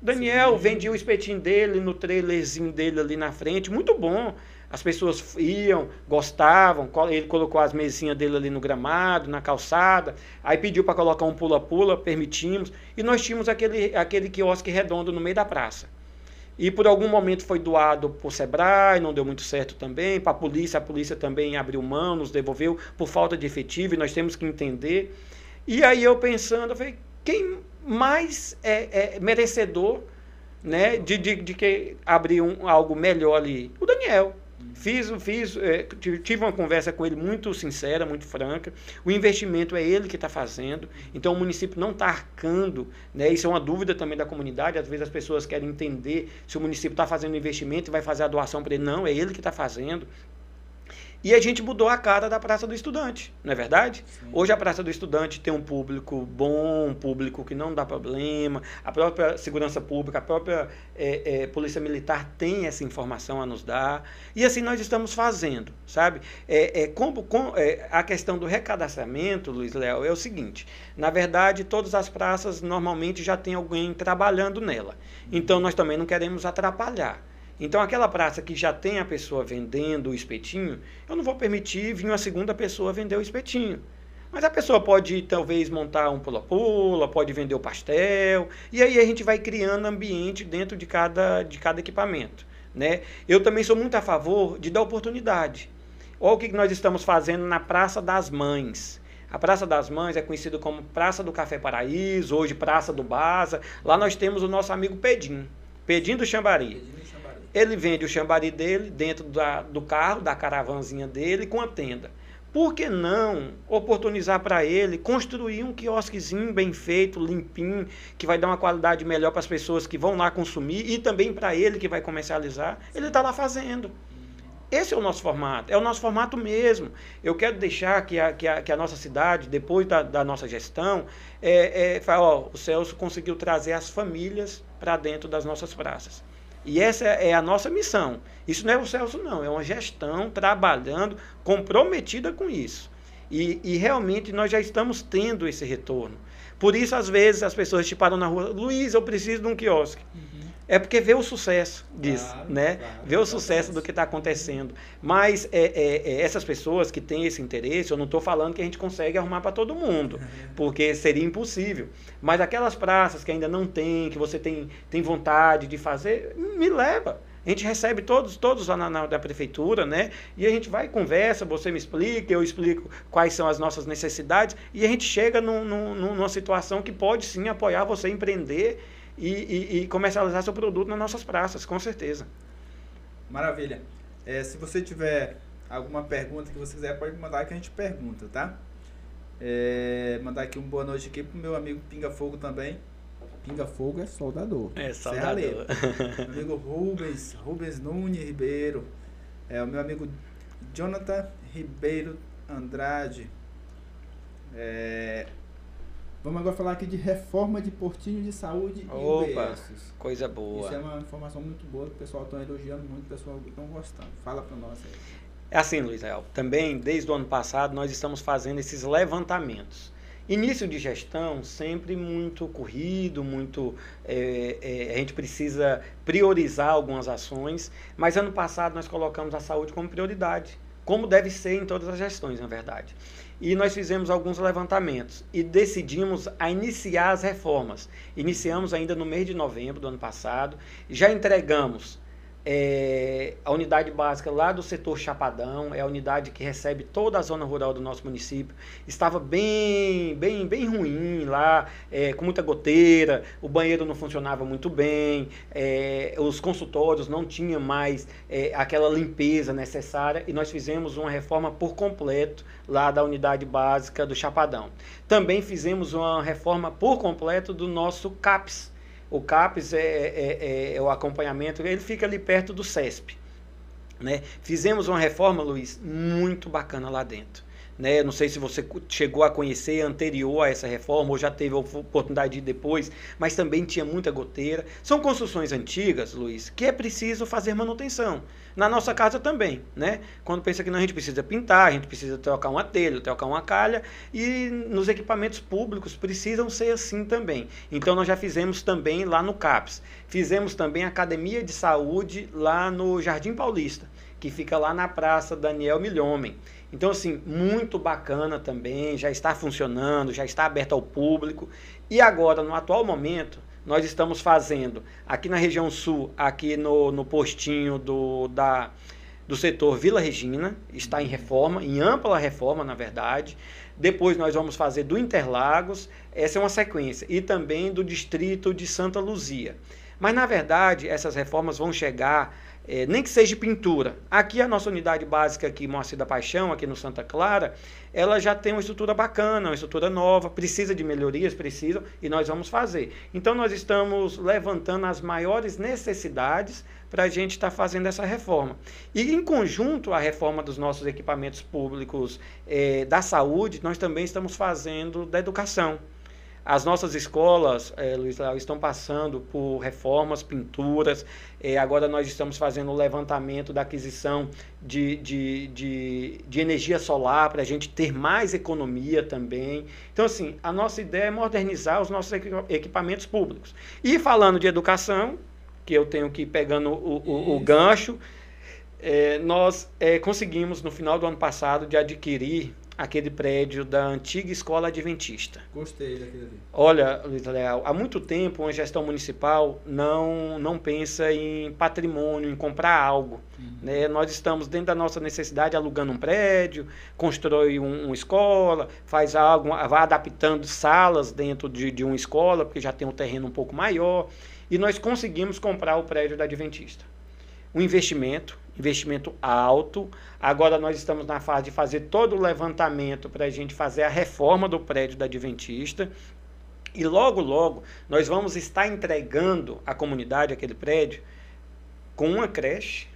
Daniel Sim. vendia o espetinho dele no trailerzinho dele ali na frente, muito bom. As pessoas iam, gostavam, ele colocou as mesinhas dele ali no gramado, na calçada, aí pediu para colocar um pula-pula, permitimos, e nós tínhamos aquele, aquele quiosque redondo no meio da praça. E por algum momento foi doado por Sebrae, não deu muito certo também. Para a polícia, a polícia também abriu mão, nos devolveu por falta de efetivo, e nós temos que entender. E aí eu pensando, eu falei, quem mais é, é merecedor né, de, de, de que abrir um, algo melhor ali? O Daniel. Fiz, fiz, é, tive uma conversa com ele muito sincera, muito franca. O investimento é ele que está fazendo, então o município não está arcando. Né? Isso é uma dúvida também da comunidade. Às vezes as pessoas querem entender se o município está fazendo investimento e vai fazer a doação para ele. Não, é ele que está fazendo. E a gente mudou a cara da Praça do Estudante, não é verdade? Sim. Hoje a Praça do Estudante tem um público bom, um público que não dá problema, a própria segurança pública, a própria é, é, Polícia Militar tem essa informação a nos dar. E assim nós estamos fazendo, sabe? É, é como, com, é, a questão do recadastramento, Luiz Léo, é o seguinte: na verdade, todas as praças normalmente já tem alguém trabalhando nela. Então nós também não queremos atrapalhar. Então, aquela praça que já tem a pessoa vendendo o espetinho, eu não vou permitir vir uma segunda pessoa vender o espetinho. Mas a pessoa pode talvez montar um pula-pula, pode vender o pastel, e aí a gente vai criando ambiente dentro de cada, de cada equipamento. Né? Eu também sou muito a favor de dar oportunidade. Olha o que nós estamos fazendo na Praça das Mães. A Praça das Mães é conhecida como Praça do Café Paraíso, hoje Praça do Baza. Lá nós temos o nosso amigo Pedim, Pedim do Xambari. Ele vende o chambari dele dentro da, do carro, da caravanzinha dele, com a tenda. por que não oportunizar para ele construir um quiosquezinho bem feito, limpinho, que vai dar uma qualidade melhor para as pessoas que vão lá consumir e também para ele que vai comercializar? Ele está lá fazendo. Esse é o nosso formato, é o nosso formato mesmo. Eu quero deixar que a, que a, que a nossa cidade, depois da, da nossa gestão, é, é, fala, ó, o Celso conseguiu trazer as famílias para dentro das nossas praças. E essa é a nossa missão. Isso não é o Celso, não, é uma gestão trabalhando, comprometida com isso. E, e realmente nós já estamos tendo esse retorno. Por isso, às vezes, as pessoas te param na rua, Luiz, eu preciso de um quiosque. Uhum. É porque vê o sucesso disso, claro, né? Claro, vê o sucesso do que está acontecendo. Mas é, é, é, essas pessoas que têm esse interesse, eu não estou falando que a gente consegue arrumar para todo mundo, porque seria impossível. Mas aquelas praças que ainda não tem, que você tem, tem vontade de fazer, me leva. A gente recebe todos, todos lá na, na, da prefeitura, né? E a gente vai conversa, você me explica, eu explico quais são as nossas necessidades, e a gente chega num, num, numa situação que pode sim apoiar você a empreender e, e, e comercializar seu produto nas nossas praças, com certeza. Maravilha. É, se você tiver alguma pergunta que você quiser, pode mandar que a gente pergunta, tá? É, mandar aqui uma boa noite aqui pro meu amigo Pinga Fogo também. Pinga Fogo é soldador. É, soldador. meu amigo Rubens, Rubens Nunes Ribeiro. É, o meu amigo Jonathan Ribeiro Andrade. É, Vamos agora falar aqui de reforma de portinho de saúde Opa, e UBSs. coisa boa. Isso é uma informação muito boa que o pessoal está elogiando muito, o pessoal está gostando. Fala para nós aí. É assim, Luiz El, também desde o ano passado nós estamos fazendo esses levantamentos. Início de gestão sempre muito corrido, muito é, é, a gente precisa priorizar algumas ações, mas ano passado nós colocamos a saúde como prioridade, como deve ser em todas as gestões, na verdade e nós fizemos alguns levantamentos e decidimos a iniciar as reformas. Iniciamos ainda no mês de novembro do ano passado, já entregamos é, a unidade básica lá do setor Chapadão, é a unidade que recebe toda a zona rural do nosso município. Estava bem, bem, bem ruim lá, é, com muita goteira, o banheiro não funcionava muito bem, é, os consultórios não tinham mais é, aquela limpeza necessária e nós fizemos uma reforma por completo lá da unidade básica do Chapadão. Também fizemos uma reforma por completo do nosso CAPS o CAPES é, é, é, é, o acompanhamento, ele fica ali perto do CESP. Né? Fizemos uma reforma, Luiz, muito bacana lá dentro. Né? Não sei se você chegou a conhecer anterior a essa reforma ou já teve a oportunidade de ir depois, mas também tinha muita goteira. São construções antigas, Luiz, que é preciso fazer manutenção. Na nossa casa também, né? Quando pensa que não, a gente precisa pintar, a gente precisa trocar uma telha, trocar uma calha, e nos equipamentos públicos precisam ser assim também. Então nós já fizemos também lá no CAPS. Fizemos também academia de saúde lá no Jardim Paulista, que fica lá na Praça Daniel Milhomem. Então, assim, muito bacana também, já está funcionando, já está aberto ao público. E agora, no atual momento, nós estamos fazendo aqui na região sul, aqui no, no postinho do, da, do setor Vila Regina, está em reforma, em ampla reforma, na verdade. Depois nós vamos fazer do Interlagos, essa é uma sequência, e também do distrito de Santa Luzia. Mas, na verdade, essas reformas vão chegar é, nem que seja pintura. Aqui a nossa unidade básica aqui, Moacir da Paixão, aqui no Santa Clara, ela já tem uma estrutura bacana, uma estrutura nova, precisa de melhorias, precisam, e nós vamos fazer. Então nós estamos levantando as maiores necessidades para a gente estar tá fazendo essa reforma. E em conjunto a reforma dos nossos equipamentos públicos é, da saúde, nós também estamos fazendo da educação. As nossas escolas, é, Luiz Léo, estão passando por reformas, pinturas. É, agora nós estamos fazendo o levantamento da aquisição de, de, de, de energia solar para a gente ter mais economia também. Então, assim, a nossa ideia é modernizar os nossos equipamentos públicos. E falando de educação, que eu tenho que ir pegando o, o, o gancho, é, nós é, conseguimos, no final do ano passado, de adquirir aquele prédio da antiga escola adventista. Gostei daquele ali. Olha, Luiz Leal, há muito tempo uma gestão municipal não, não pensa em patrimônio, em comprar algo. Uhum. Né? Nós estamos dentro da nossa necessidade alugando um prédio, constrói um, uma escola, faz algo, vai adaptando salas dentro de, de uma escola, porque já tem um terreno um pouco maior. E nós conseguimos comprar o prédio da Adventista. Um investimento, investimento alto. Agora nós estamos na fase de fazer todo o levantamento para a gente fazer a reforma do prédio da Adventista. E logo, logo, nós vamos estar entregando à comunidade aquele prédio com uma creche.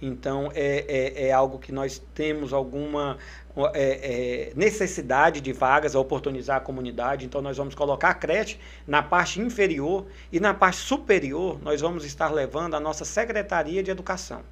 Então, é, é, é algo que nós temos alguma é, é, necessidade de vagas a oportunizar a comunidade. Então, nós vamos colocar a creche na parte inferior e na parte superior, nós vamos estar levando a nossa Secretaria de Educação.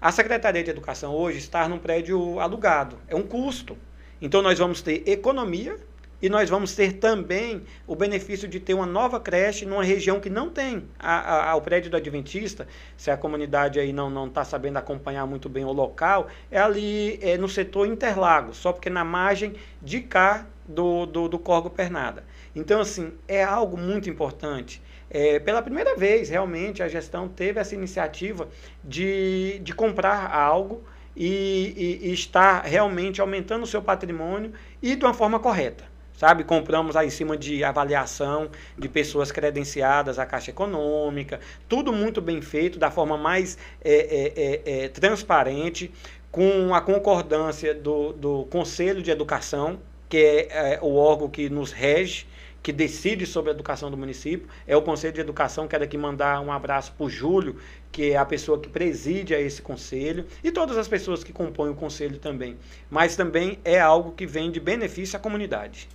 A Secretaria de Educação hoje está num prédio alugado, é um custo. Então, nós vamos ter economia e nós vamos ter também o benefício de ter uma nova creche numa região que não tem a, a, o prédio do Adventista. Se a comunidade aí não está sabendo acompanhar muito bem o local, é ali é, no setor Interlagos, só porque na margem de cá do, do, do Corgo Pernada. Então, assim, é algo muito importante. É, pela primeira vez, realmente, a gestão teve essa iniciativa de, de comprar algo e, e, e estar realmente aumentando o seu patrimônio e de uma forma correta sabe? Compramos aí em cima de avaliação de pessoas credenciadas à Caixa Econômica, tudo muito bem feito, da forma mais é, é, é, é, transparente, com a concordância do, do Conselho de Educação, que é, é o órgão que nos rege, que decide sobre a educação do município, é o Conselho de Educação. Quero aqui mandar um abraço para o Júlio, que é a pessoa que preside a esse conselho, e todas as pessoas que compõem o conselho também. Mas também é algo que vem de benefício à comunidade.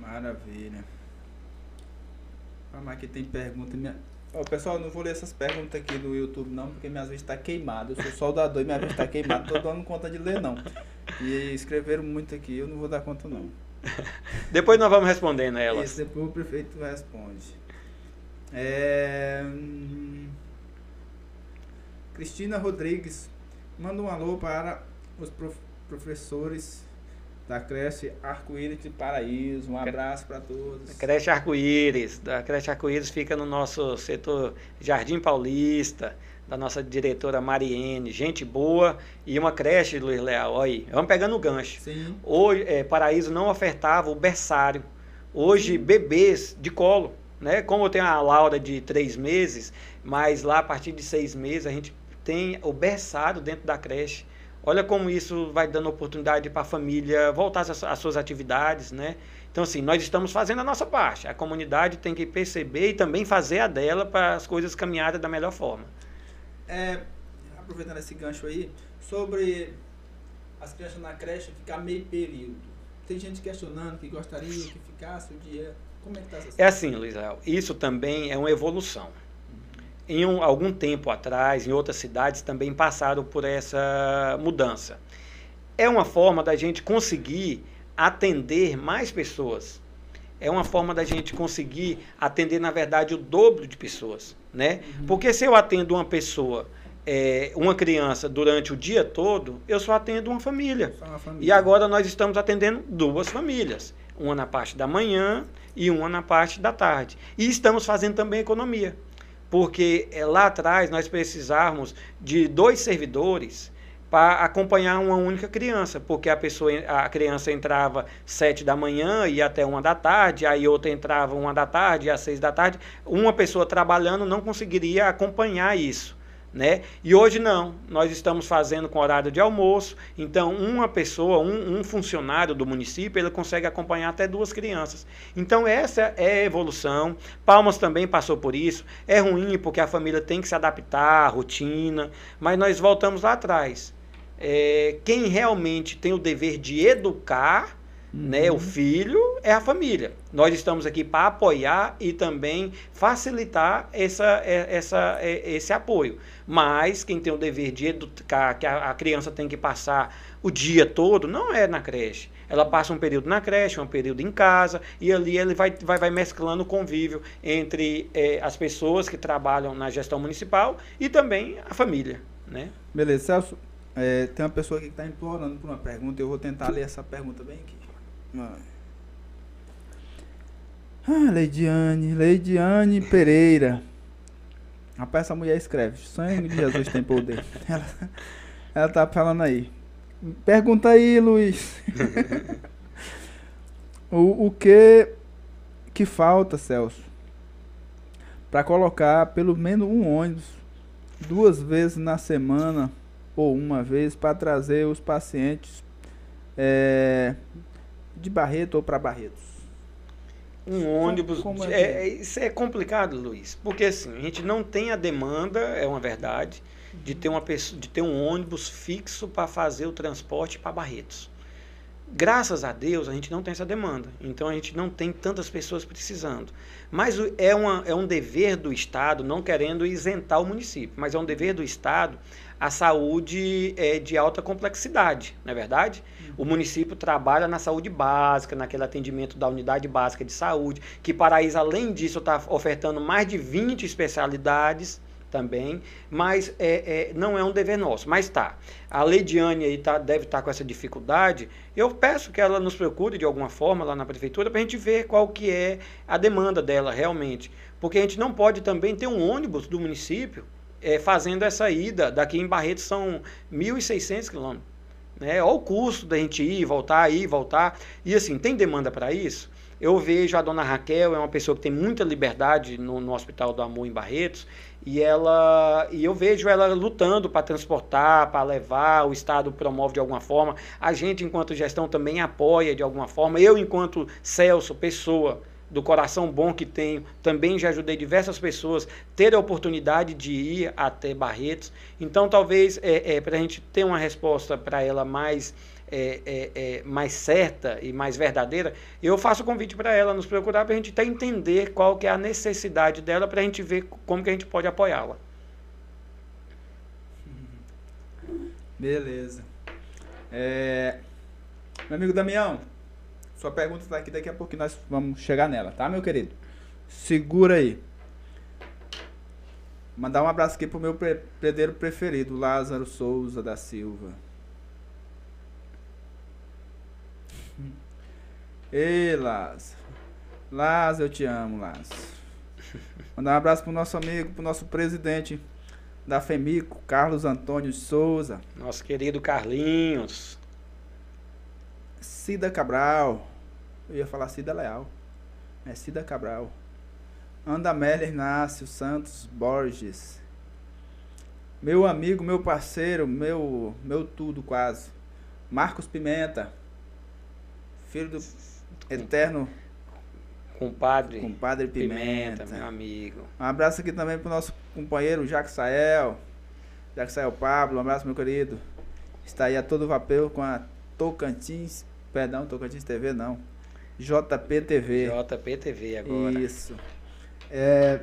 Maravilha. Vamos aqui tem pergunta. Minha... Oh, pessoal, não vou ler essas perguntas aqui do YouTube não, porque minhas vezes está queimado. Eu sou soldador e minha vez está queimada. Tô dando conta de ler não. E escreveram muito aqui, eu não vou dar conta não. depois nós vamos respondendo elas. Isso, depois o prefeito responde. É... Hum, Cristina Rodrigues manda um alô para os prof... professores da creche Arco-Íris de Paraíso. Um abraço para todos. A creche Arco-Íris, da creche Arco-Íris fica no nosso setor Jardim Paulista, da nossa diretora Mariene, gente boa e uma creche, Luiz Leal, aí, vamos pegando o gancho. Sim. Hoje, é, Paraíso não ofertava o berçário, hoje Sim. bebês de colo, né? Como eu tenho a Laura de três meses, mas lá a partir de seis meses a gente tem o berçário dentro da creche. Olha como isso vai dando oportunidade para a família voltar às suas atividades, né? Então, assim, nós estamos fazendo a nossa parte. A comunidade tem que perceber e também fazer a dela para as coisas caminharem da melhor forma. É, aproveitando esse gancho aí, sobre as crianças na creche ficar meio período. Tem gente questionando que gostaria que ficasse o dia. Como é que está essa situação? É assim, Luiz Léo, isso também é uma evolução em um, algum tempo atrás, em outras cidades, também passaram por essa mudança. É uma forma da gente conseguir atender mais pessoas. É uma forma da gente conseguir atender, na verdade, o dobro de pessoas. Né? Uhum. Porque se eu atendo uma pessoa, é, uma criança, durante o dia todo, eu só atendo uma família. uma família. E agora nós estamos atendendo duas famílias. Uma na parte da manhã e uma na parte da tarde. E estamos fazendo também economia porque é, lá atrás nós precisávamos de dois servidores para acompanhar uma única criança, porque a pessoa, a criança entrava sete da manhã e até uma da tarde, aí outra entrava uma da tarde e às seis da tarde, uma pessoa trabalhando não conseguiria acompanhar isso né? E hoje não, nós estamos fazendo com horário de almoço, então uma pessoa, um, um, funcionário do município, ele consegue acompanhar até duas crianças. Então essa é a evolução. Palmas também passou por isso. É ruim porque a família tem que se adaptar à rotina, mas nós voltamos lá atrás. É, quem realmente tem o dever de educar né? O uhum. filho é a família. Nós estamos aqui para apoiar e também facilitar essa, é, essa, é, esse apoio. Mas quem tem o dever de educar, que a, a criança tem que passar o dia todo, não é na creche. Ela passa um período na creche, um período em casa, e ali ele vai, vai, vai mesclando o convívio entre é, as pessoas que trabalham na gestão municipal e também a família. Né? Beleza, Celso. É, tem uma pessoa aqui que está implorando por uma pergunta, eu vou tentar ler essa pergunta bem aqui. Ah, Leidiane, Leidiane Pereira. Rapaz, essa mulher escreve. Sangue de Jesus tem poder. Ela, ela tá falando aí. Pergunta aí, Luiz. o, o que que falta, Celso? Para colocar pelo menos um ônibus duas vezes na semana ou uma vez para trazer os pacientes é, de Barreto ou para Barretos? Um ônibus. como é é, é? isso é complicado, Luiz. Porque assim, a gente não tem a demanda, é uma verdade, de ter, uma pessoa, de ter um ônibus fixo para fazer o transporte para Barretos. Graças a Deus, a gente não tem essa demanda. Então a gente não tem tantas pessoas precisando. Mas o- é, uma, é um dever do Estado, não querendo isentar o município, mas é um dever do Estado a saúde é, de alta complexidade, não é verdade? O município trabalha na saúde básica, naquele atendimento da unidade básica de saúde, que Paraíso, além disso, está ofertando mais de 20 especialidades também, mas é, é, não é um dever nosso. Mas tá, a Leidiane aí tá, deve estar com essa dificuldade. Eu peço que ela nos procure de alguma forma lá na prefeitura para a gente ver qual que é a demanda dela realmente. Porque a gente não pode também ter um ônibus do município é, fazendo essa ida. Daqui em Barretos são 1.600 quilômetros. Né? Olha o custo da gente ir, voltar, ir, voltar. E assim, tem demanda para isso? Eu vejo a dona Raquel, é uma pessoa que tem muita liberdade no, no Hospital do Amor em Barretos, e ela e eu vejo ela lutando para transportar, para levar, o Estado promove de alguma forma, a gente, enquanto gestão, também apoia de alguma forma. Eu, enquanto Celso, pessoa do coração bom que tenho, também já ajudei diversas pessoas ter a oportunidade de ir até Barretos. Então, talvez, é, é, para a gente ter uma resposta para ela mais é, é, é, mais certa e mais verdadeira, eu faço o convite para ela nos procurar para a gente até entender qual que é a necessidade dela para a gente ver como que a gente pode apoiá-la. Beleza. É, Meu amigo Damião, sua pergunta está aqui, daqui a pouco nós vamos chegar nela, tá, meu querido? Segura aí. Mandar um abraço aqui pro meu pre- predeiro preferido, Lázaro Souza da Silva. Ei, Lázaro. Lázaro, eu te amo, Lázaro. Mandar um abraço pro nosso amigo, pro nosso presidente da FEMICO, Carlos Antônio Souza. Nosso querido Carlinhos. Cida Cabral. Eu ia falar Cida Leal. É Cida Cabral. Andamélia Inácio Santos Borges. Meu amigo, meu parceiro, meu, meu tudo quase. Marcos Pimenta. Filho do eterno Compadre compadre Pimenta, Pimenta. meu amigo. Um abraço aqui também pro nosso companheiro Jaxael. Jaxael Pablo, um abraço, meu querido. Está aí a todo vapor com a Tocantins. Perdão, Tocantins TV não. JP TV. JPTV agora. Isso. É,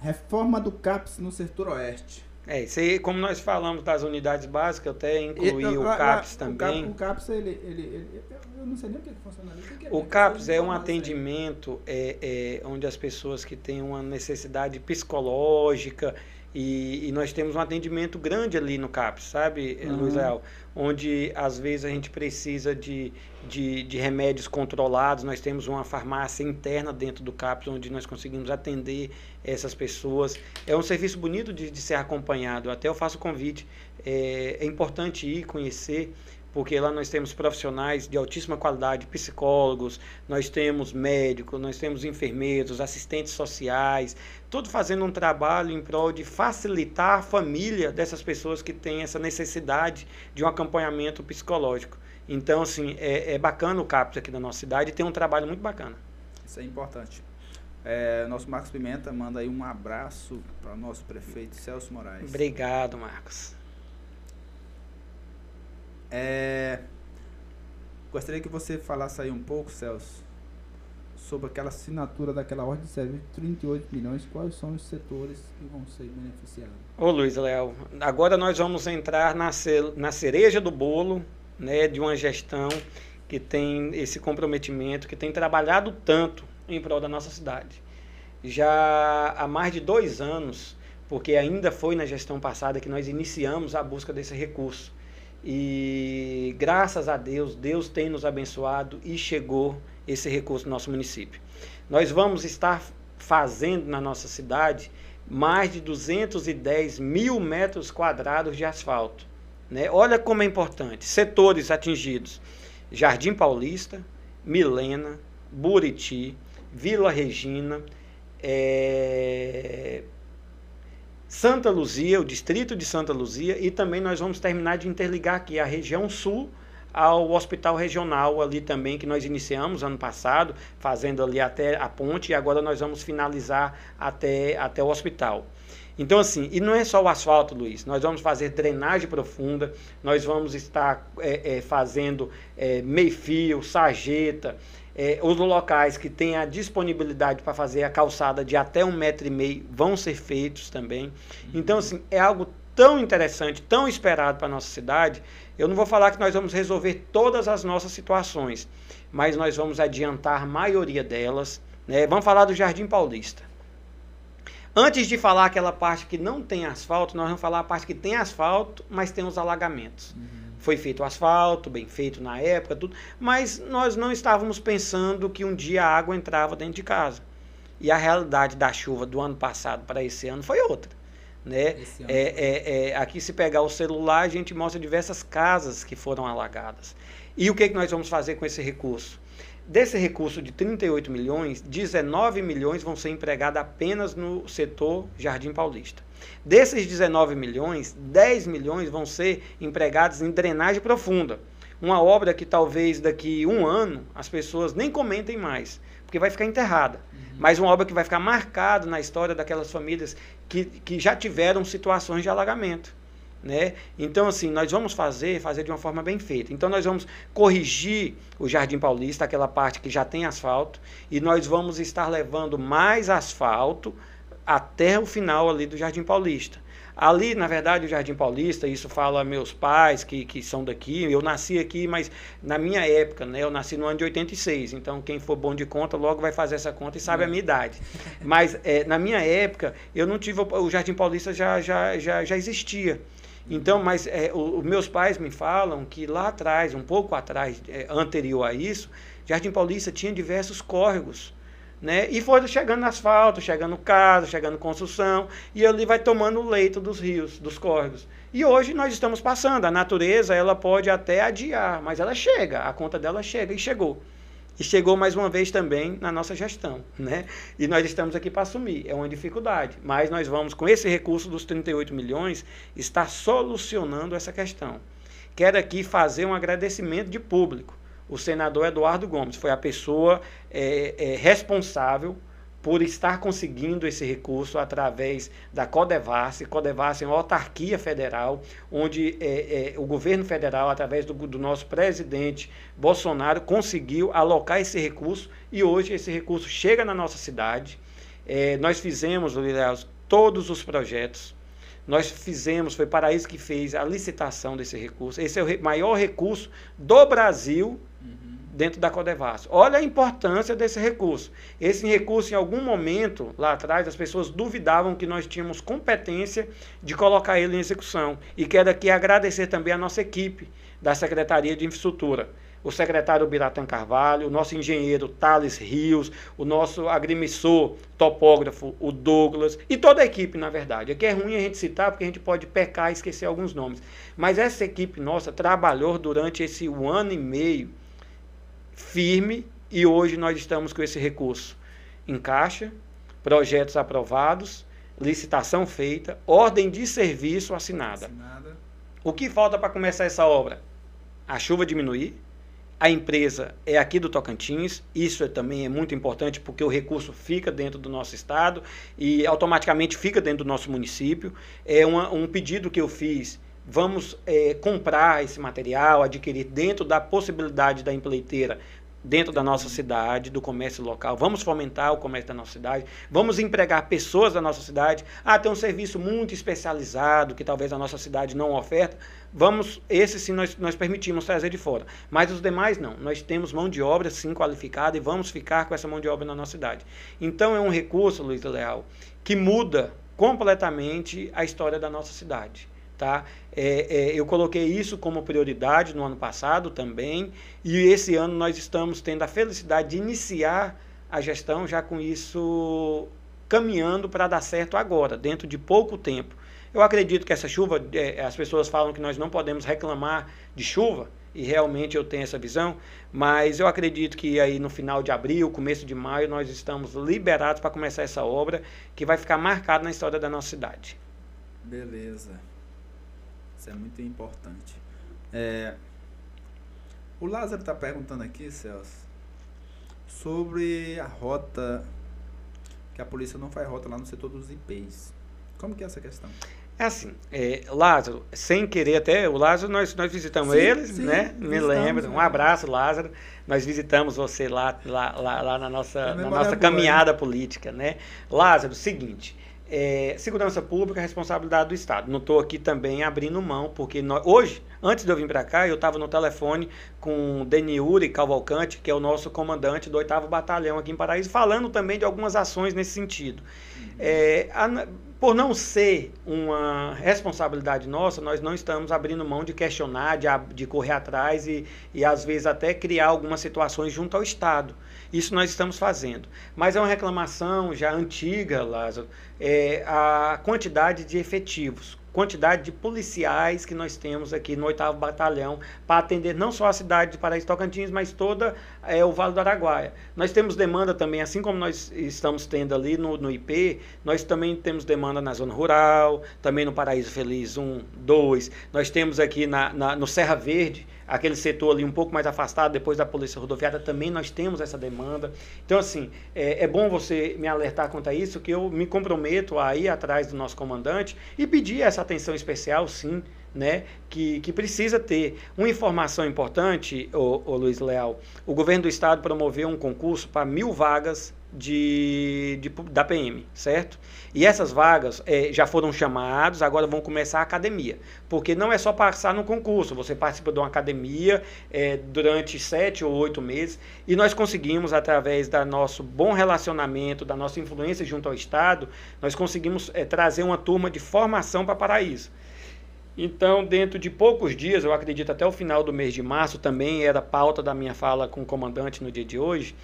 Reforma do CAPS no setor oeste. É, isso aí, como nós falamos das unidades básicas, eu até incluí o lá- lá- CAPS o também. O CAPS, ele, ele, ele- Eu não sei nem o que, que funciona ali. que que O CAPS é um atendimento é, é, onde as pessoas que têm uma necessidade psicológica e, e nós temos um atendimento grande ali no CAPS, sabe, Uhum. Luiz Leal? Onde às vezes a gente precisa de, de, de remédios controlados, nós temos uma farmácia interna dentro do CAPS onde nós conseguimos atender essas pessoas. É um serviço bonito de, de ser acompanhado, até eu faço convite. É, é importante ir conhecer porque lá nós temos profissionais de altíssima qualidade, psicólogos, nós temos médicos, nós temos enfermeiros, assistentes sociais, tudo fazendo um trabalho em prol de facilitar a família dessas pessoas que têm essa necessidade de um acompanhamento psicológico. Então, assim, é, é bacana o CAPS aqui da nossa cidade e tem um trabalho muito bacana. Isso é importante. É, nosso Marcos Pimenta manda aí um abraço para o nosso prefeito Celso Moraes. Obrigado, Marcos. É, gostaria que você falasse aí um pouco, Celso, sobre aquela assinatura daquela ordem de serviço de 38 milhões. Quais são os setores que vão ser beneficiados? Ô Luiz Léo, agora nós vamos entrar na, na cereja do bolo né, de uma gestão que tem esse comprometimento, que tem trabalhado tanto em prol da nossa cidade. Já há mais de dois anos, porque ainda foi na gestão passada que nós iniciamos a busca desse recurso. E graças a Deus, Deus tem nos abençoado e chegou esse recurso no nosso município. Nós vamos estar fazendo na nossa cidade mais de 210 mil metros quadrados de asfalto. Né? Olha como é importante. Setores atingidos: Jardim Paulista, Milena, Buriti, Vila Regina, é, Santa Luzia, o distrito de Santa Luzia, e também nós vamos terminar de interligar aqui a região sul ao hospital regional ali também que nós iniciamos ano passado, fazendo ali até a ponte e agora nós vamos finalizar até, até o hospital. Então, assim, e não é só o asfalto, Luiz, nós vamos fazer drenagem profunda, nós vamos estar é, é, fazendo é, meio-fio, sarjeta, é, os locais que têm a disponibilidade para fazer a calçada de até um metro e meio vão ser feitos também. Então, assim, é algo tão interessante, tão esperado para a nossa cidade. Eu não vou falar que nós vamos resolver todas as nossas situações, mas nós vamos adiantar a maioria delas. Né? Vamos falar do Jardim Paulista. Antes de falar aquela parte que não tem asfalto, nós vamos falar a parte que tem asfalto, mas tem os alagamentos. Uhum. Foi feito o asfalto, bem feito na época, tudo, mas nós não estávamos pensando que um dia a água entrava dentro de casa. E a realidade da chuva do ano passado para esse ano foi outra. Né? É, é, é, aqui, se pegar o celular, a gente mostra diversas casas que foram alagadas. E o que, que nós vamos fazer com esse recurso? Desse recurso de 38 milhões, 19 milhões vão ser empregados apenas no setor Jardim Paulista. Desses 19 milhões, 10 milhões vão ser empregados em drenagem profunda. Uma obra que talvez daqui um ano as pessoas nem comentem mais, porque vai ficar enterrada. Uhum. Mas uma obra que vai ficar marcada na história daquelas famílias que, que já tiveram situações de alagamento. Né? Então, assim, nós vamos fazer, fazer de uma forma bem feita. Então, nós vamos corrigir o Jardim Paulista, aquela parte que já tem asfalto, e nós vamos estar levando mais asfalto até o final ali do Jardim Paulista. Ali, na verdade, o Jardim Paulista, isso fala meus pais que, que são daqui, eu nasci aqui, mas na minha época, né, eu nasci no ano de 86, então quem for bom de conta logo vai fazer essa conta e sabe a minha idade. Mas é, na minha época, eu não tive, o Jardim Paulista já, já, já, já existia. Então, mas é, os meus pais me falam que lá atrás, um pouco atrás, é, anterior a isso, Jardim Paulista tinha diversos córregos. Né? E foi chegando asfalto, chegando casa, chegando construção, e ali vai tomando o leito dos rios, dos córregos. E hoje nós estamos passando. A natureza ela pode até adiar, mas ela chega, a conta dela chega e chegou. E chegou mais uma vez também na nossa gestão, né? E nós estamos aqui para assumir, é uma dificuldade, mas nós vamos com esse recurso dos 38 milhões estar solucionando essa questão. Quero aqui fazer um agradecimento de público. O senador Eduardo Gomes foi a pessoa é, é, responsável por estar conseguindo esse recurso através da Codevasf. Codevasf é uma autarquia federal, onde é, é, o governo federal, através do, do, nosso presidente Bolsonaro, conseguiu alocar esse recurso e hoje esse recurso chega na nossa cidade. É, nós fizemos, aliás, todos os projetos. Nós fizemos, foi Paraíso que fez a licitação desse recurso. Esse é o maior recurso do Brasil dentro da Codevasf. Olha a importância desse recurso. Esse recurso, em algum momento, lá atrás, as pessoas duvidavam que nós tínhamos competência de colocar ele em execução. E quero aqui agradecer também a nossa equipe da Secretaria de Infraestrutura. O secretário Biratan Carvalho, o nosso engenheiro Thales Rios, o nosso agrimensor, topógrafo, o Douglas, e toda a equipe, na verdade. Aqui é ruim a gente citar, porque a gente pode pecar e esquecer alguns nomes. Mas essa equipe nossa trabalhou durante esse um ano e meio firme e hoje nós estamos com esse recurso em caixa, projetos aprovados, licitação feita, ordem de serviço assinada. assinada. O que falta para começar essa obra? A chuva diminuir, a empresa é aqui do Tocantins, isso é, também é muito importante porque o recurso fica dentro do nosso estado e automaticamente fica dentro do nosso município. É uma, um pedido que eu fiz vamos é, comprar esse material, adquirir dentro da possibilidade da empreiteira dentro da nossa cidade, do comércio local. Vamos fomentar o comércio da nossa cidade. Vamos empregar pessoas da nossa cidade. Ah, tem um serviço muito especializado que talvez a nossa cidade não oferta. Vamos, esse sim nós, nós permitimos trazer de fora. Mas os demais não. Nós temos mão de obra sim qualificada e vamos ficar com essa mão de obra na nossa cidade. Então é um recurso, Luiz Leal, que muda completamente a história da nossa cidade. Tá? É, é, eu coloquei isso como prioridade no ano passado também, e esse ano nós estamos tendo a felicidade de iniciar a gestão já com isso caminhando para dar certo agora, dentro de pouco tempo. Eu acredito que essa chuva, é, as pessoas falam que nós não podemos reclamar de chuva, e realmente eu tenho essa visão, mas eu acredito que aí no final de abril, começo de maio, nós estamos liberados para começar essa obra que vai ficar marcada na história da nossa cidade. Beleza. Isso é muito importante. É, o Lázaro está perguntando aqui, Celso, sobre a rota, que a polícia não faz rota lá no setor dos IPs. Como que é essa questão? É assim, é, Lázaro, sem querer até, o Lázaro, nós, nós visitamos Sim, sim, né? Me lembro. Um é. abraço, Lázaro. Nós visitamos você lá, lá, lá, lá na nossa, A na nossa é caminhada política, né? Lázaro, seguinte, é, segurança pública é responsabilidade do Estado. Não estou aqui também abrindo mão, porque nós- hoje, antes de eu vir para cá, eu estava no telefone com o Deniuri Cavalcante, que é o nosso comandante do 8º Batalhão aqui em Paraíso, falando também de algumas ações nesse sentido. É, a- por não ser uma responsabilidade nossa, nós não estamos abrindo mão de questionar, de, de correr atrás e, e, às vezes, até criar algumas situações junto ao Estado. Isso nós estamos fazendo. Mas é uma reclamação já antiga, Lázaro, é a quantidade de efetivos, quantidade de policiais que nós temos aqui no 8º Batalhão para atender não só a cidade de Paraíso Tocantins, mas toda é, o Vale do Araguaia. Nós temos demanda também, assim como nós estamos tendo ali no, no IP, nós também temos demanda na zona rural, também no Paraíso Feliz 1, 2. Nós temos aqui na, na- no Serra Verde, aquele setor ali um pouco mais afastado, depois da Polícia Rodoviária, também nós temos essa demanda. Então, assim, é, é bom você me alertar quanto a isso, que eu me comprometo a ir atrás do nosso comandante e pedir essa atenção especial, sim, né, que, que precisa ter. Uma informação importante, ô Luiz Leal, o governo do estado promoveu um concurso para mil vagas de, de da PM, certo? E essas vagas eh, já foram chamados, agora vão começar a academia. Porque não é só passar no concurso, você participa de uma academia eh, durante sete ou oito meses, e nós conseguimos, através do nosso bom relacionamento, da nossa influência junto ao Estado, nós conseguimos eh, trazer uma turma de formação para Paraíso. Então, dentro de poucos dias, eu acredito até o final do mês de março, também era pauta da minha fala com o comandante no dia de hoje,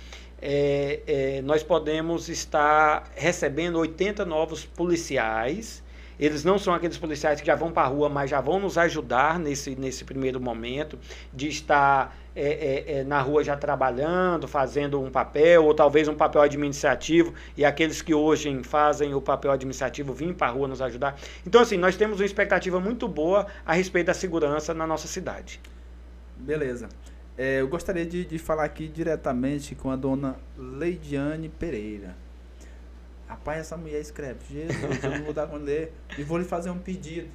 é, é, nós podemos estar recebendo 80 novos policiais. Eles não são aqueles policiais que já vão para a rua, mas já vão nos ajudar nesse, nesse primeiro momento de estar é, é, é, na rua já trabalhando, fazendo um papel, ou talvez um papel administrativo, e aqueles que hoje fazem o papel administrativo virem para a rua nos ajudar. Então, assim, nós temos uma expectativa muito boa a respeito da segurança na nossa cidade. Beleza. É, eu gostaria de, de falar aqui diretamente com a dona Leidiane Pereira. Rapaz, essa mulher escreve. Jesus, eu não vou dar conta de ler. E vou lhe fazer um pedido.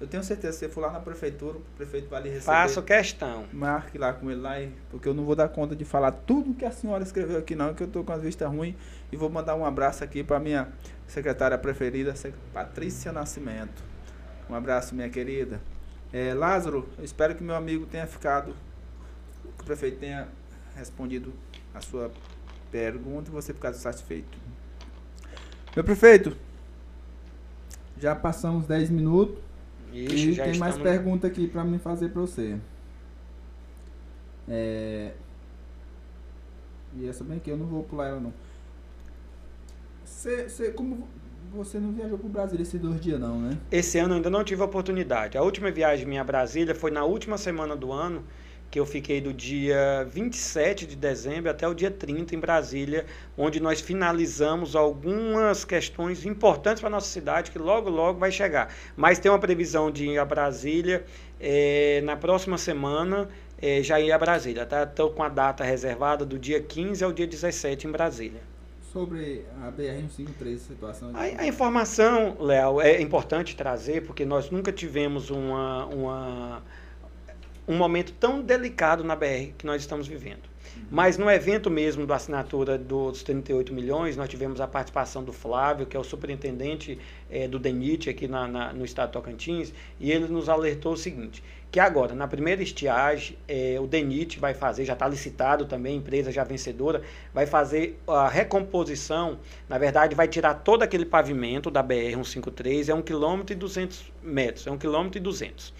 Eu tenho certeza que se você for lá na prefeitura, o prefeito vai lhe receber. Faço questão. Marque lá com ele lá, porque eu não vou dar conta de falar tudo que a senhora escreveu aqui não, que eu tô com as vistas ruins. E vou mandar um abraço aqui para minha secretária preferida, Patrícia Nascimento. Um abraço, minha querida. É, Lázaro, eu espero que meu amigo tenha ficado, o prefeito tenha respondido a sua pergunta e você ficado satisfeito. Meu prefeito, já passamos 10 minutos. Ixi, E tem mais pergunta aqui pra me fazer pra você. É... E essa bem aqui, eu não vou pular ela não. Você, você, como você não viajou pro Brasil esses dois dias não, né? Esse ano eu ainda não tive a oportunidade. A última viagem minha a Brasília foi na última semana do ano, que eu fiquei do dia 27 de dezembro até o dia 30 em Brasília, onde nós finalizamos algumas questões importantes para a nossa cidade, que logo, logo vai chegar. Mas tem uma previsão de ir a Brasília eh, na próxima semana, eh, já ir a Brasília. Tá? Estou com a data reservada do dia 15 ao dia 17 em Brasília. Sobre a BR-153, situação de... A, a informação, Léo, é importante trazer, porque nós nunca tivemos uma, uma, um momento tão delicado na BR que nós estamos vivendo. Mas no evento mesmo da assinatura dos 38 milhões, nós tivemos a participação do Flávio, que é o superintendente eh, do DENIT aqui na, na- no estado de Tocantins, e ele nos alertou o seguinte, que agora, na primeira estiagem, eh, o DENIT vai fazer, já está licitado também, empresa já vencedora, vai fazer a recomposição, na verdade vai tirar todo aquele pavimento da BR-153, é 1 km e 200 metros, é 1 km e 200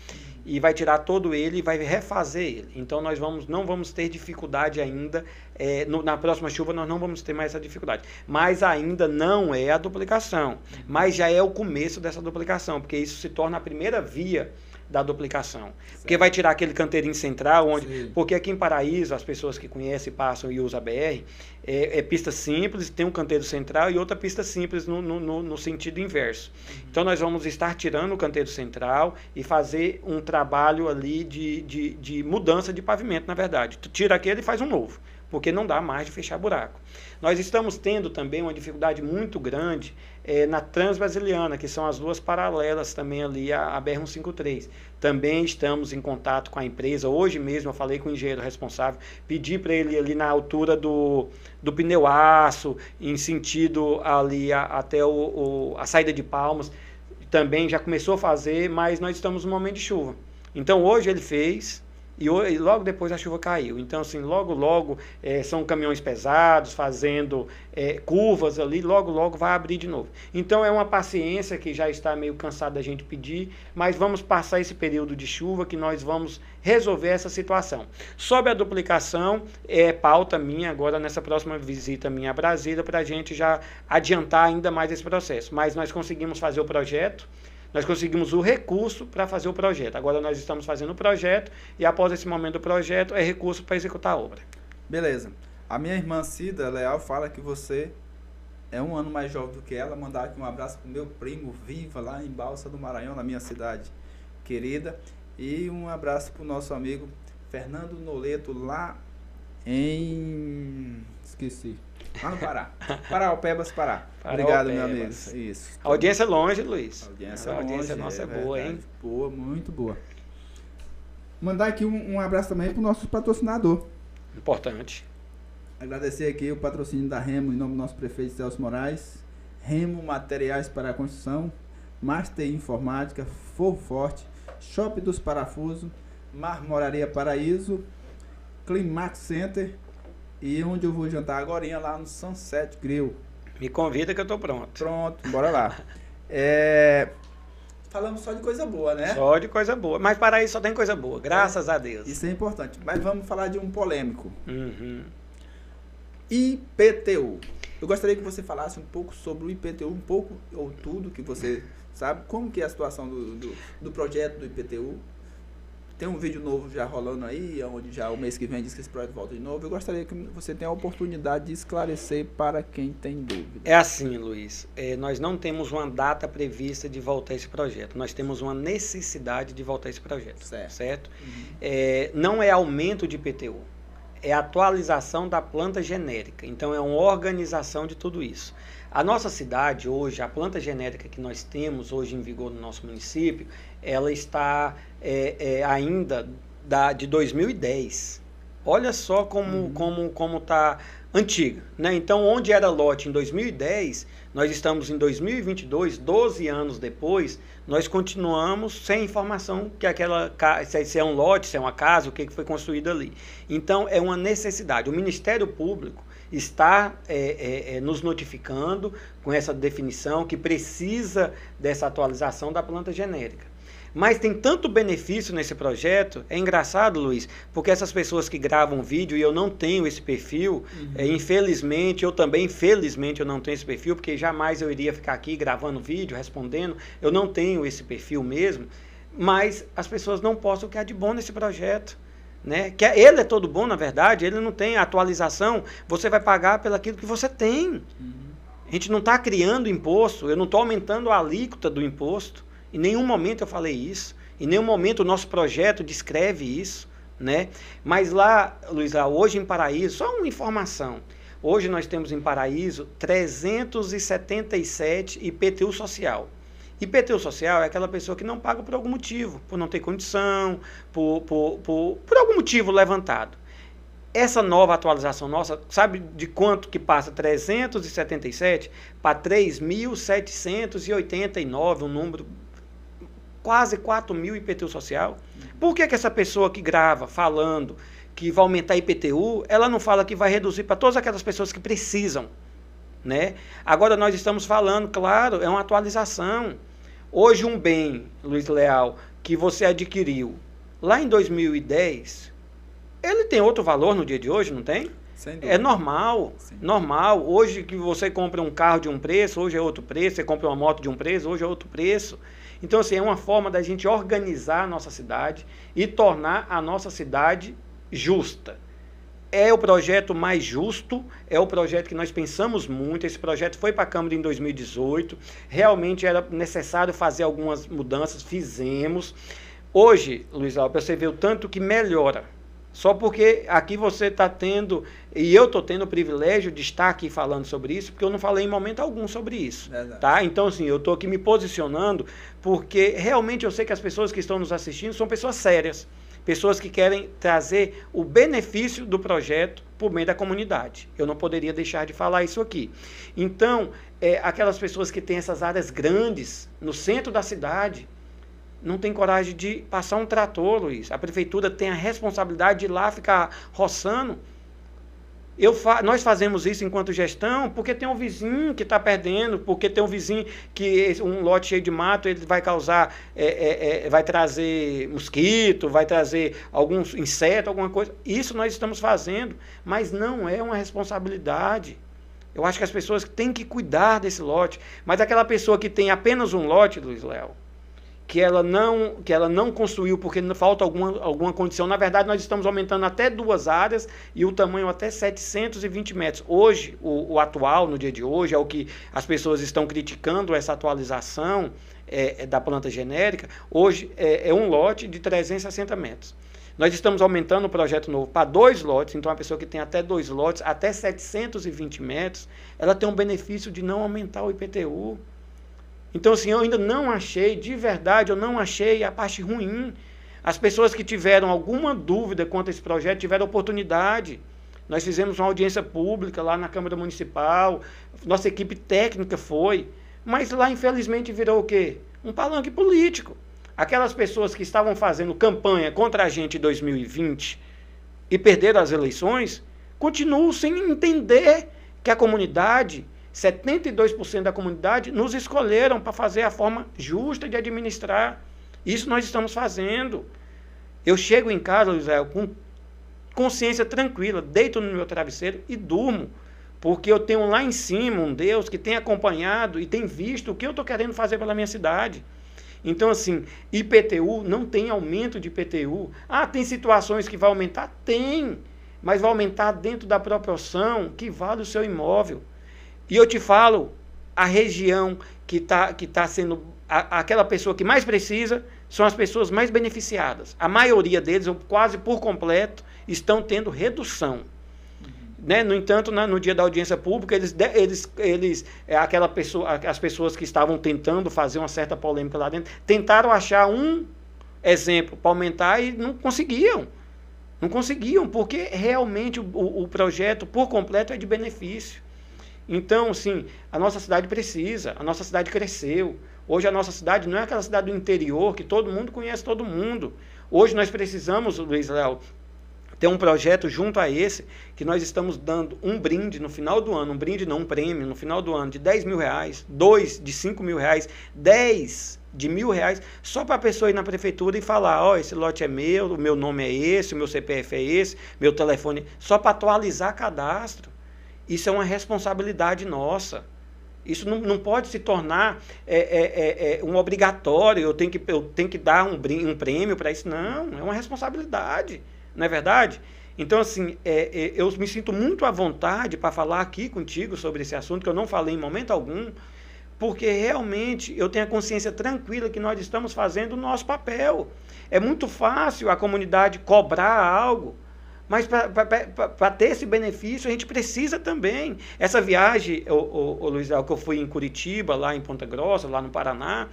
e vai tirar todo ele e vai refazer ele. Então nós vamos, não vamos ter dificuldade ainda. eh, no- na próxima chuva nós não vamos ter mais essa dificuldade. Mas ainda não é a duplicação. Mas já é o começo dessa duplicação, porque isso se torna a primeira via da duplicação. Certo. Porque vai tirar aquele canteirinho central, onde. Sim. Porque aqui em Paraíso, as pessoas que conhecem, passam e usam a BR, é, é pista simples, tem um canteiro central e outra pista simples no, no, no sentido inverso. Uhum. Então nós vamos estar tirando o canteiro central e fazer um trabalho ali de, de, de mudança de pavimento, na verdade. Tu tira aquele e faz um novo porque não dá mais de fechar buraco. Nós estamos tendo também uma dificuldade muito grande é, na Transbrasiliana, que são as duas paralelas também ali à, à BR-153. Também estamos em contato com a empresa. Hoje mesmo eu falei com o engenheiro responsável, pedi para ele ali na altura do, do pneu aço, em sentido ali a, até o, o, a saída de Palmas. Também já começou a fazer, mas nós estamos no momento de chuva. Então hoje ele fez, e, logo depois a chuva caiu. Então, assim, logo, logo é, são caminhões pesados fazendo é, curvas ali, logo, logo vai abrir de novo. Então, é uma paciência que já está meio cansado da gente pedir, mas vamos passar esse período de chuva que nós vamos resolver essa situação. Sobre a duplicação, é pauta minha agora nessa próxima visita minha a Brasília para a gente já adiantar ainda mais esse processo. Mas nós conseguimos fazer o projeto nós conseguimos o recurso para fazer o projeto. Agora nós estamos fazendo o projeto e após esse momento do projeto é recurso para executar a obra. Beleza. A minha irmã Cida Leal fala que você é um ano mais jovem do que ela. Mandar aqui um abraço para o meu primo Viva lá em Balsa do Maranhão, na minha cidade querida. E um abraço para o nosso amigo Fernando Noleto lá em. Esqueci. Lá no Pará. Paraupebas, Pará. Obrigado, meu amigo. Isso. A audiência é longe, Luiz. A audiência, a é audiência nossa é, é boa, hein? Boa, muito boa. Mandar aqui um, um abraço também para o nosso patrocinador. Importante. Agradecer aqui o patrocínio da Remo em nome do nosso prefeito Celso Moraes. Remo Materiais para a Construção, Master Informática, For Forte, Shop dos Parafusos, Marmoraria Paraíso, Climax Center e onde eu vou jantar agora lá no Sunset Grill. Me convida que eu tô pronto. Pronto, bora lá. é... Falamos só de coisa boa, né? Só de coisa boa. Mas para isso só tem coisa boa, graças é, a Deus. Isso é importante. Mas vamos falar de um polêmico. Uhum. IPTU. Eu gostaria que você falasse um pouco sobre o IPTU, um pouco ou tudo que você sabe. Como que é a situação do, do, do projeto do IPTU? Tem um vídeo novo já rolando aí, onde já o mês que vem diz que esse projeto volta de novo. Eu gostaria que você tenha a oportunidade de esclarecer para quem tem dúvida. É assim, Luiz. É, nós não temos uma data prevista de voltar esse projeto. Nós temos uma necessidade de voltar esse projeto. Certo. certo? Uhum. É, não é aumento de IPTU. É atualização da planta genérica. Então, é uma organização de tudo isso. A nossa cidade hoje, a planta genérica que nós temos hoje em vigor no nosso município, ela está é, é, ainda da, de 2010. Olha só como uhum. como como está antiga, né? Então, onde era lote em 2010, nós estamos em 2022, 12 anos depois, nós continuamos sem informação que aquela se é um lote, se é uma casa, o que foi construído ali. Então, é uma necessidade. O Ministério Público está é, é, é, nos notificando com essa definição que precisa dessa atualização da planta genérica. Mas tem tanto benefício nesse projeto. É engraçado, Luiz, porque essas pessoas que gravam vídeo e eu não tenho esse perfil, uhum. é, infelizmente, eu também, felizmente, eu não tenho esse perfil, porque jamais eu iria ficar aqui gravando vídeo, respondendo. Eu não tenho esse perfil mesmo. Mas as pessoas não postam o que há de bom nesse projeto. Né? Que é, ele é todo bom, na verdade, ele não tem atualização, você vai pagar pelo aquilo que você tem. Uhum. A gente não está criando imposto, eu não estou aumentando a alíquota do imposto. Em nenhum momento eu falei isso. Em nenhum momento o nosso projeto descreve isso. Né? Mas lá, Luiz, hoje em Paraíso, só uma informação. Hoje nós temos em Paraíso 377 IPTU social. IPTU social é aquela pessoa que não paga por algum motivo, por não ter condição, por, por, por, por algum motivo levantado. Essa nova atualização nossa, sabe de quanto que passa 377 para 3.789, um número quase 4 mil IPTU social. Por que, que essa pessoa que grava falando que vai aumentar IPTU, ela não fala que vai reduzir para todas aquelas pessoas que precisam? Né? Agora nós estamos falando, claro, é uma atualização. Hoje um bem, Luiz Leal, que você adquiriu lá em 2010, ele tem outro valor no dia de hoje, não tem? É normal, Sim. normal. Hoje que você compra um carro de um preço, hoje é outro preço. Você compra uma moto de um preço, hoje é outro preço. Então, assim, é uma forma da gente organizar a nossa cidade e tornar a nossa cidade justa. É o projeto mais justo, é o projeto que nós pensamos muito. Esse projeto foi para a Câmara em 2018. Realmente era necessário fazer algumas mudanças, fizemos. Hoje, Luiz Alves, você vê o tanto que melhora. Só porque aqui você está tendo, e eu estou tendo o privilégio de estar aqui falando sobre isso, porque eu não falei em momento algum sobre isso. Tá? Então, assim, eu estou aqui me posicionando, porque realmente eu sei que as pessoas que estão nos assistindo são pessoas sérias pessoas que querem trazer o benefício do projeto por meio da comunidade. Eu não poderia deixar de falar isso aqui. Então, é, aquelas pessoas que têm essas áreas grandes no centro da cidade, não tem coragem de passar um trator, Luiz. A prefeitura tem a responsabilidade de ir lá ficar roçando eu fa nós fazemos isso enquanto gestão porque tem um vizinho que está perdendo, porque tem um vizinho que um lote cheio de mato ele vai causar, é, é, é, vai trazer mosquito, vai trazer alguns insetos, alguma coisa. Isso nós estamos fazendo, mas não é uma responsabilidade. Eu acho que as pessoas têm que cuidar desse lote. Mas aquela pessoa que tem apenas um lote, Luiz Léo, que ela não que ela não construiu porque falta alguma, alguma condição. Na verdade, nós estamos aumentando até duas áreas e o tamanho até 720 metros. Hoje, o, o atual, no dia de hoje, é o que as pessoas estão criticando essa atualização é, é da planta genérica. Hoje é, é um lote de 360 metros. Nós estamos aumentando o projeto novo para dois lotes, então a pessoa que tem até dois lotes, até 720 metros, ela tem um benefício de não aumentar o IPTU. Então, assim, eu ainda não achei, de verdade, eu não achei a parte ruim. As pessoas que tiveram alguma dúvida quanto a esse projeto tiveram oportunidade. Nós fizemos uma audiência pública lá na Câmara Municipal, nossa equipe técnica foi, mas lá infelizmente virou o quê? Um palanque político. Aquelas pessoas que estavam fazendo campanha contra a gente em 2020 e perderam as eleições, continuam sem entender que a comunidade 72% da comunidade nos escolheram para fazer a forma justa de administrar. Isso nós estamos fazendo. Eu chego em casa, José, com consciência tranquila, deito no meu travesseiro e durmo. Porque eu tenho lá em cima um Deus que tem acompanhado e tem visto o que eu estou querendo fazer pela minha cidade. Então, assim, IPTU não tem aumento de IPTU. Ah, tem situações que vai aumentar? Tem. Mas vai aumentar dentro da proporção que vale o seu imóvel. E eu te falo, a região que está que tá sendo a, aquela pessoa que mais precisa são as pessoas mais beneficiadas. A maioria deles, ou quase por completo, estão tendo redução. Né? No entanto, na, no dia da audiência pública, eles, eles, eles é, aquela pessoa, as pessoas que estavam tentando fazer uma certa polêmica lá dentro, tentaram achar um exemplo para aumentar e não conseguiam. Não conseguiam, porque realmente o, o projeto, por completo, é de benefício. Então, sim, a nossa cidade precisa, a nossa cidade cresceu. Hoje a nossa cidade não é aquela cidade do interior que todo mundo conhece todo mundo. Hoje nós precisamos, Luiz Léo, ter um projeto junto a esse, que nós estamos dando um brinde no final do ano, um brinde não, um prêmio no final do ano de 10 mil reais, dois de 5 mil reais, 10 de mil reais, só para a pessoa ir na prefeitura e falar, ó, oh, esse lote é meu, o meu nome é esse, o meu CPF é esse, meu telefone, só para atualizar cadastro. Isso é uma responsabilidade nossa. Isso não, não pode se tornar é, é, é, é um obrigatório, eu tenho que, eu tenho que dar um, um prêmio para isso. Não, é uma responsabilidade, não é verdade? Então, assim, é, é, eu me sinto muito à vontade para falar aqui contigo sobre esse assunto, que eu não falei em momento algum, porque realmente eu tenho a consciência tranquila que nós estamos fazendo o nosso papel. É muito fácil a comunidade cobrar algo mas para ter esse benefício, a gente precisa também. Essa viagem, o, o, o Luiz, que eu fui em Curitiba, lá em Ponta Grossa, lá no Paraná,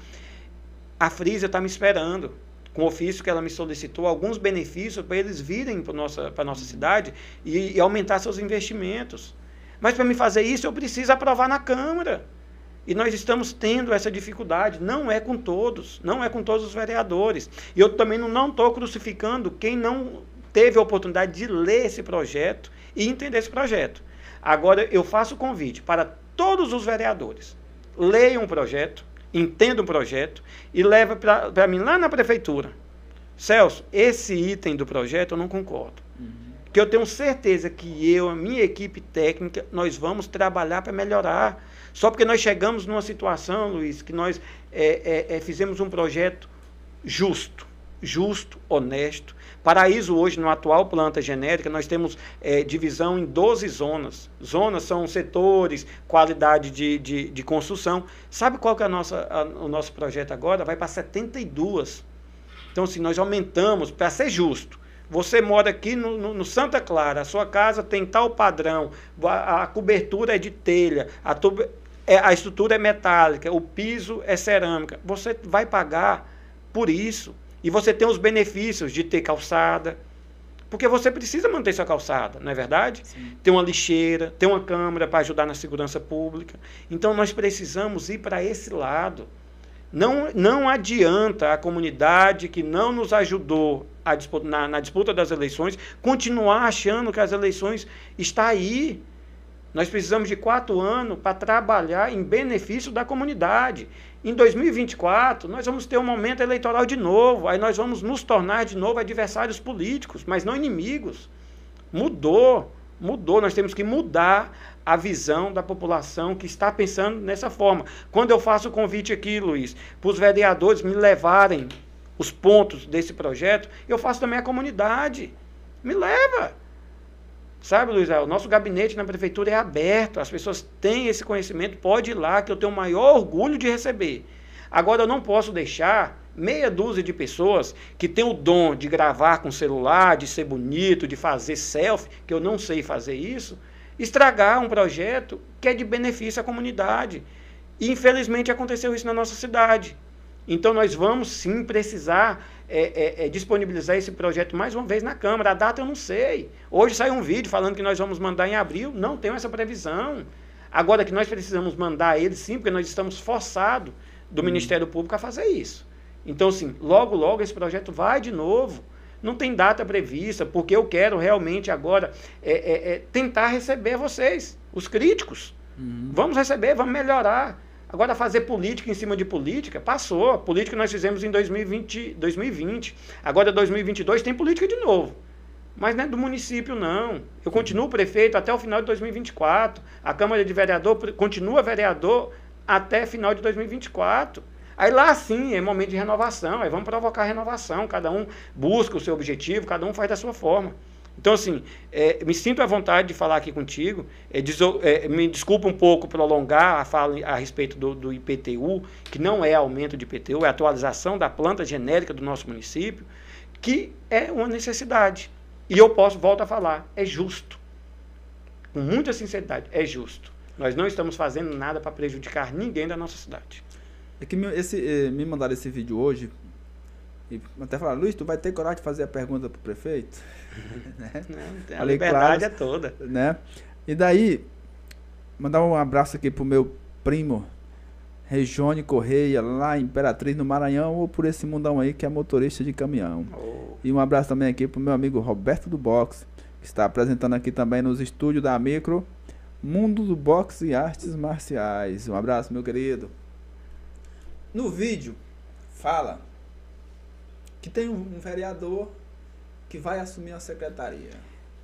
a Frisa está me esperando, com o ofício que ela me solicitou, alguns benefícios para eles virem para a nossa, nossa cidade e, e aumentar seus investimentos. Mas para me fazer isso, eu preciso aprovar na Câmara. E nós estamos tendo essa dificuldade. Não é com todos, não é com todos os vereadores. E eu também não estou crucificando quem não teve a oportunidade de ler esse projeto e entender esse projeto. Agora, eu faço o convite para todos os vereadores. Leiam o projeto, entendam o projeto e levem para mim lá na prefeitura. Celso, esse item do projeto eu não concordo. Uhum. que eu tenho certeza que eu, a minha equipe técnica, nós vamos trabalhar para melhorar. Só porque nós chegamos numa situação, Luiz, que nós é, é, é, fizemos um projeto justo, justo, honesto. Paraíso hoje, no atual planta genérica, nós temos é, divisão em 12 zonas. Zonas são setores, qualidade de, de, de construção. Sabe qual que é a nossa, a, o nosso projeto agora? Vai para 72. Então, assim, nós aumentamos, para ser justo, você mora aqui no, no, no, Santa Clara, a sua casa tem tal padrão, a, a cobertura é de telha, a, é, a estrutura é metálica, o piso é cerâmica. Você vai pagar por isso. E você tem os benefícios de ter calçada, porque você precisa manter sua calçada, não é verdade? Sim. Ter uma lixeira, ter uma câmara para ajudar na segurança pública. Então nós precisamos ir para esse lado. Não, não adianta a comunidade que não nos ajudou disputa, na, na, disputa das eleições continuar achando que as eleições está aí. Nós precisamos de quatro anos para trabalhar em benefício da comunidade. Em 2024, nós vamos ter um momento eleitoral de novo, aí nós vamos nos tornar de novo adversários políticos, mas não inimigos. Mudou, mudou. Nós temos que mudar a visão da população que está pensando nessa forma. Quando eu faço o convite aqui, Luiz, para os vereadores me levarem os pontos desse projeto, eu faço também a comunidade. Me leva. Sabe, Luiz, o nosso gabinete na prefeitura é aberto, as pessoas têm esse conhecimento, pode ir lá, que eu tenho o maior orgulho de receber. Agora, eu não posso deixar meia dúzia de pessoas que têm o dom de gravar com celular, de ser bonito, de fazer selfie, que eu não sei fazer isso, estragar um projeto que é de benefício à comunidade. E infelizmente aconteceu isso na nossa cidade. Então nós vamos sim precisar é, é, é, disponibilizar esse projeto mais uma vez na Câmara. A data eu não sei. Hoje saiu um vídeo falando que nós vamos mandar em abril. Não tenho essa previsão. Agora que nós precisamos mandar ele sim, porque nós estamos forçados do hum. Ministério Público a fazer isso. Então, assim, logo, logo esse projeto vai de novo. Não tem data prevista, porque eu quero realmente agora é, é, é tentar receber vocês, os críticos. Uhum. Vamos receber, vamos melhorar. Agora, fazer política em cima de política, passou. A política nós fizemos em 2020, 2020. Agora, 2022, tem política de novo. Mas não é do município, não. Eu continuo prefeito até o final de 2024. A Câmara de Vereador continua vereador até final de 2024. Aí lá sim é momento de renovação, aí vamos provocar renovação, cada um busca o seu objetivo, cada um faz da sua forma. Então, assim, é, me sinto à vontade de falar aqui contigo. É, é, me desculpa um pouco prolongar a fala a respeito do, do, IPTU, que não é aumento de IPTU, é atualização da planta genérica do nosso município, que é uma necessidade. E eu posso, volto a falar, é justo. Com muita sinceridade, é justo. Nós não estamos fazendo nada para prejudicar ninguém da nossa cidade. É que me, esse, eh, me mandaram esse vídeo hoje e até falaram, Luiz, tu vai ter coragem de fazer a pergunta pro prefeito? né? Não, a Falei, liberdade claro, é toda. Né? E daí, mandar um abraço aqui pro meu primo, Regione Correia, lá em Imperatriz, no Maranhão, ou por esse mundão aí que é motorista de caminhão. Oh. E um abraço também aqui pro meu amigo Roberto do Box, que está apresentando aqui também nos estúdios da Micro, Mundo do Boxe e Artes Marciais. Um abraço, meu querido. No vídeo, fala que tem um, vereador que vai assumir a secretaria.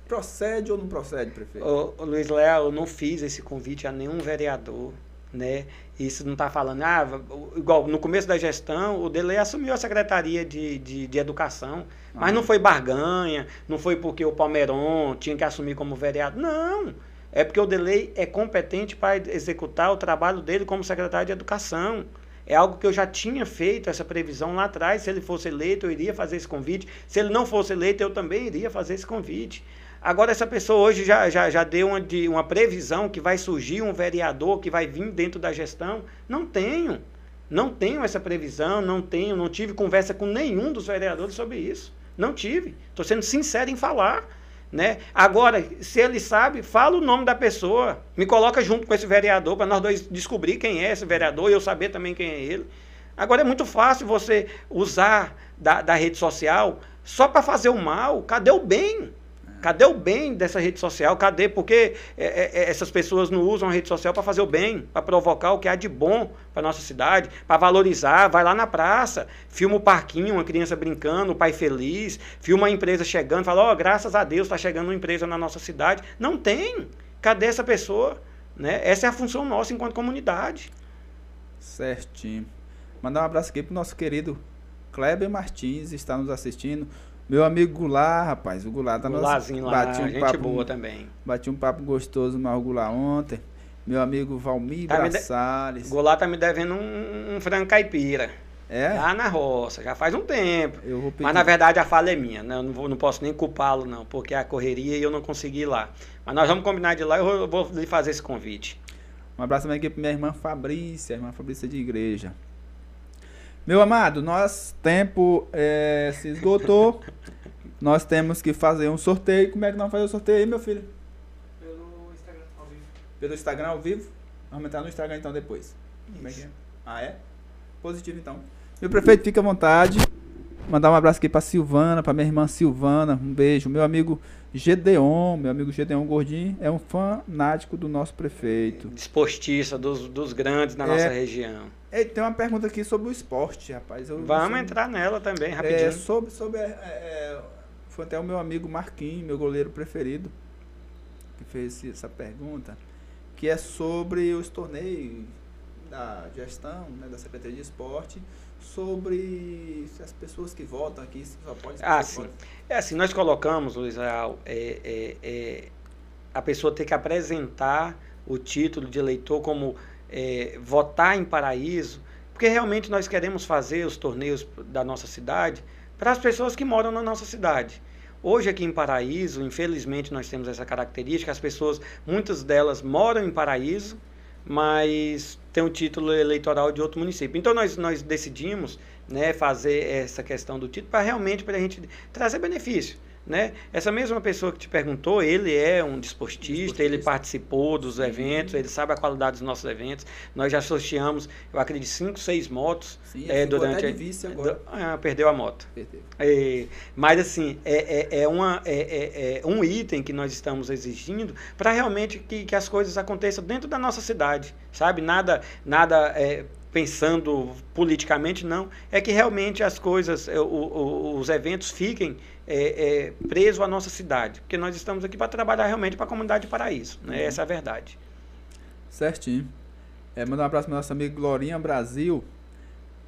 Procede ou não procede, prefeito? Ô, ô, Luiz Léo, eu não fiz esse convite a nenhum vereador, né? Isso não está falando, ah, igual no começo da gestão, o Delei assumiu a secretaria de, de, de educação, mas não foi barganha, não foi porque o Palmeiron tinha que assumir como vereador, não. É porque o Delei é competente para executar o trabalho dele como secretário de educação. É algo que eu já tinha feito essa previsão lá atrás. Se ele fosse eleito, eu iria fazer esse convite. Se ele não fosse eleito, eu também iria fazer esse convite. Agora, essa pessoa hoje já, já, já deu uma, de, uma previsão que vai surgir um vereador que vai vir dentro da gestão. Não tenho. Não tenho essa previsão, não tenho, não tive conversa com nenhum dos vereadores sobre isso. Não tive. Estou sendo sincero em falar. Né? Agora, se ele sabe, fala o nome da pessoa, me coloca junto com esse vereador para nós dois descobrir quem é esse vereador e eu saber também quem é ele. Agora é muito fácil você usar da, da rede social só para fazer o mal. Cadê o bem? Cadê o bem dessa rede social? Cadê? Porque é, é, é essas pessoas não usam a rede social para fazer o bem, para provocar o que há de bom para nossa cidade, para valorizar. Vai lá na praça, filma o parquinho, uma criança brincando, o pai feliz, filma a empresa chegando, fala: Ó, oh, graças a Deus está chegando uma empresa na nossa cidade. Não tem. Cadê essa pessoa? Né? Essa é a função nossa enquanto comunidade. Certinho. Mandar um abraço aqui pro nosso querido Kleber Martins, está nos assistindo. Meu amigo Goulart, rapaz, o Goulart tá Goulartzinho lá, bati um gente papo, boa também. Bati um papo gostoso no Goulart ontem. Meu amigo Valmir tá. De... Goulart tá me devendo um, um frango caipira. É? Lá na roça, já faz um tempo. Mas na verdade a fala é minha, né? Eu não, vou, não posso nem culpá-lo, não, porque é a correria e eu não consegui ir lá. Mas nós vamos combinar de lá e eu vou lhe fazer esse convite. Um abraço também aqui para minha irmã Fabrícia, irmã Fabrícia de igreja. Meu amado, nosso tempo é, se esgotou. nós temos que fazer um sorteio. Como é que nós fazemos o sorteio aí, meu filho? Pelo Instagram ao vivo. Pelo Instagram ao vivo? Vamos entrar no Instagram então depois. Como é que é? Ah, é? Positivo então. Meu prefeito, fica à vontade. Mandar um abraço aqui para Silvana, para minha irmã Silvana. Um beijo. Meu amigo Gedeon, meu amigo Gedeon Gordinho, é um fanático do nosso prefeito. Desportista dos, dos grandes na é, nossa região. Tem uma pergunta aqui sobre o esporte, rapaz. Eu, Vamos entrar nela também, rapidinho. É, sobre, sobre é, é, foi até o meu amigo Marquinhos, meu goleiro preferido, que fez essa pergunta, que é sobre os torneios da gestão, né, da Secretaria de Esporte, sobre as pessoas que votam aqui só pode Ah, sim. Pode... É assim, nós colocamos, Luiz Real, é, é, é, a pessoa ter que apresentar o título de eleitor como é, votar em paraíso, porque realmente nós queremos fazer os torneios da nossa cidade para as pessoas que moram na nossa cidade. Hoje aqui em Paraíso, infelizmente nós temos essa característica, as pessoas, muitas delas moram em Paraíso, mas tem o título eleitoral de outro município. Então nós, nós decidimos né, fazer essa questão do título para realmente para a gente trazer benefício. Né? Essa mesma pessoa que te perguntou, ele é um desportista, desportista. ele participou dos eventos, ele sabe a qualidade dos nossos eventos. Nós já sorteamos, eu acredito, cinco, seis motos. Sim, é, durante até de agora. Ah, perdeu a moto. Perdeu. É, mas assim, é, é, é, uma, é, é, é um item que nós estamos exigindo para realmente que, que as coisas aconteçam dentro da nossa cidade, sabe? Nada, nada é, pensando politicamente, não. É que realmente as coisas, o, o, os eventos fiquem é, é, presos à nossa cidade. Porque nós estamos aqui para trabalhar realmente para a comunidade de Paraíso. Né? Uhum. Essa é a verdade. Certinho. É, mandar um abraço para nosso amigo Glorinha Brasil.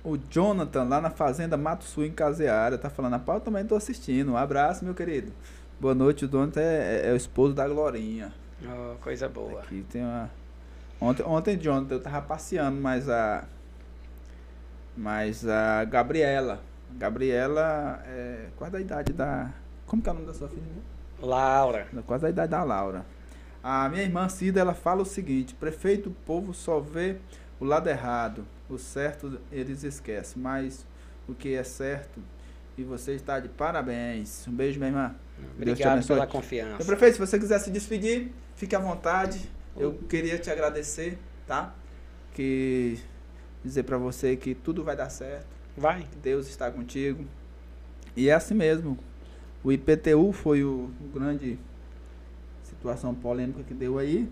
O Jonathan, lá na Fazenda Mato Sul, em Caseara, tá falando, a pau também estou assistindo. Um abraço, meu querido. Boa noite, o Jonathan é, é, é o esposo da Glorinha. Oh, coisa boa. Aqui tem uma... Ontem, ontem Jonathan, eu tava passeando, mas a... Mas a Gabriela, Gabriela é quase a idade da. Como que é o nome da sua filha? Laura. Quase a idade da Laura. A minha irmã Cida, ela fala o seguinte: prefeito, o povo só vê o lado errado, o certo eles esquecem, mas o que é certo e você está de parabéns. Um beijo, minha irmã. Obrigado pela confiança. Meu prefeito, se você quiser se despedir, fique à vontade. Eu queria te agradecer, tá? Que dizer para você que tudo vai dar certo Vai. Deus está contigo. E é assim mesmo. O IPTU foi o, o grande situação polêmica que deu aí.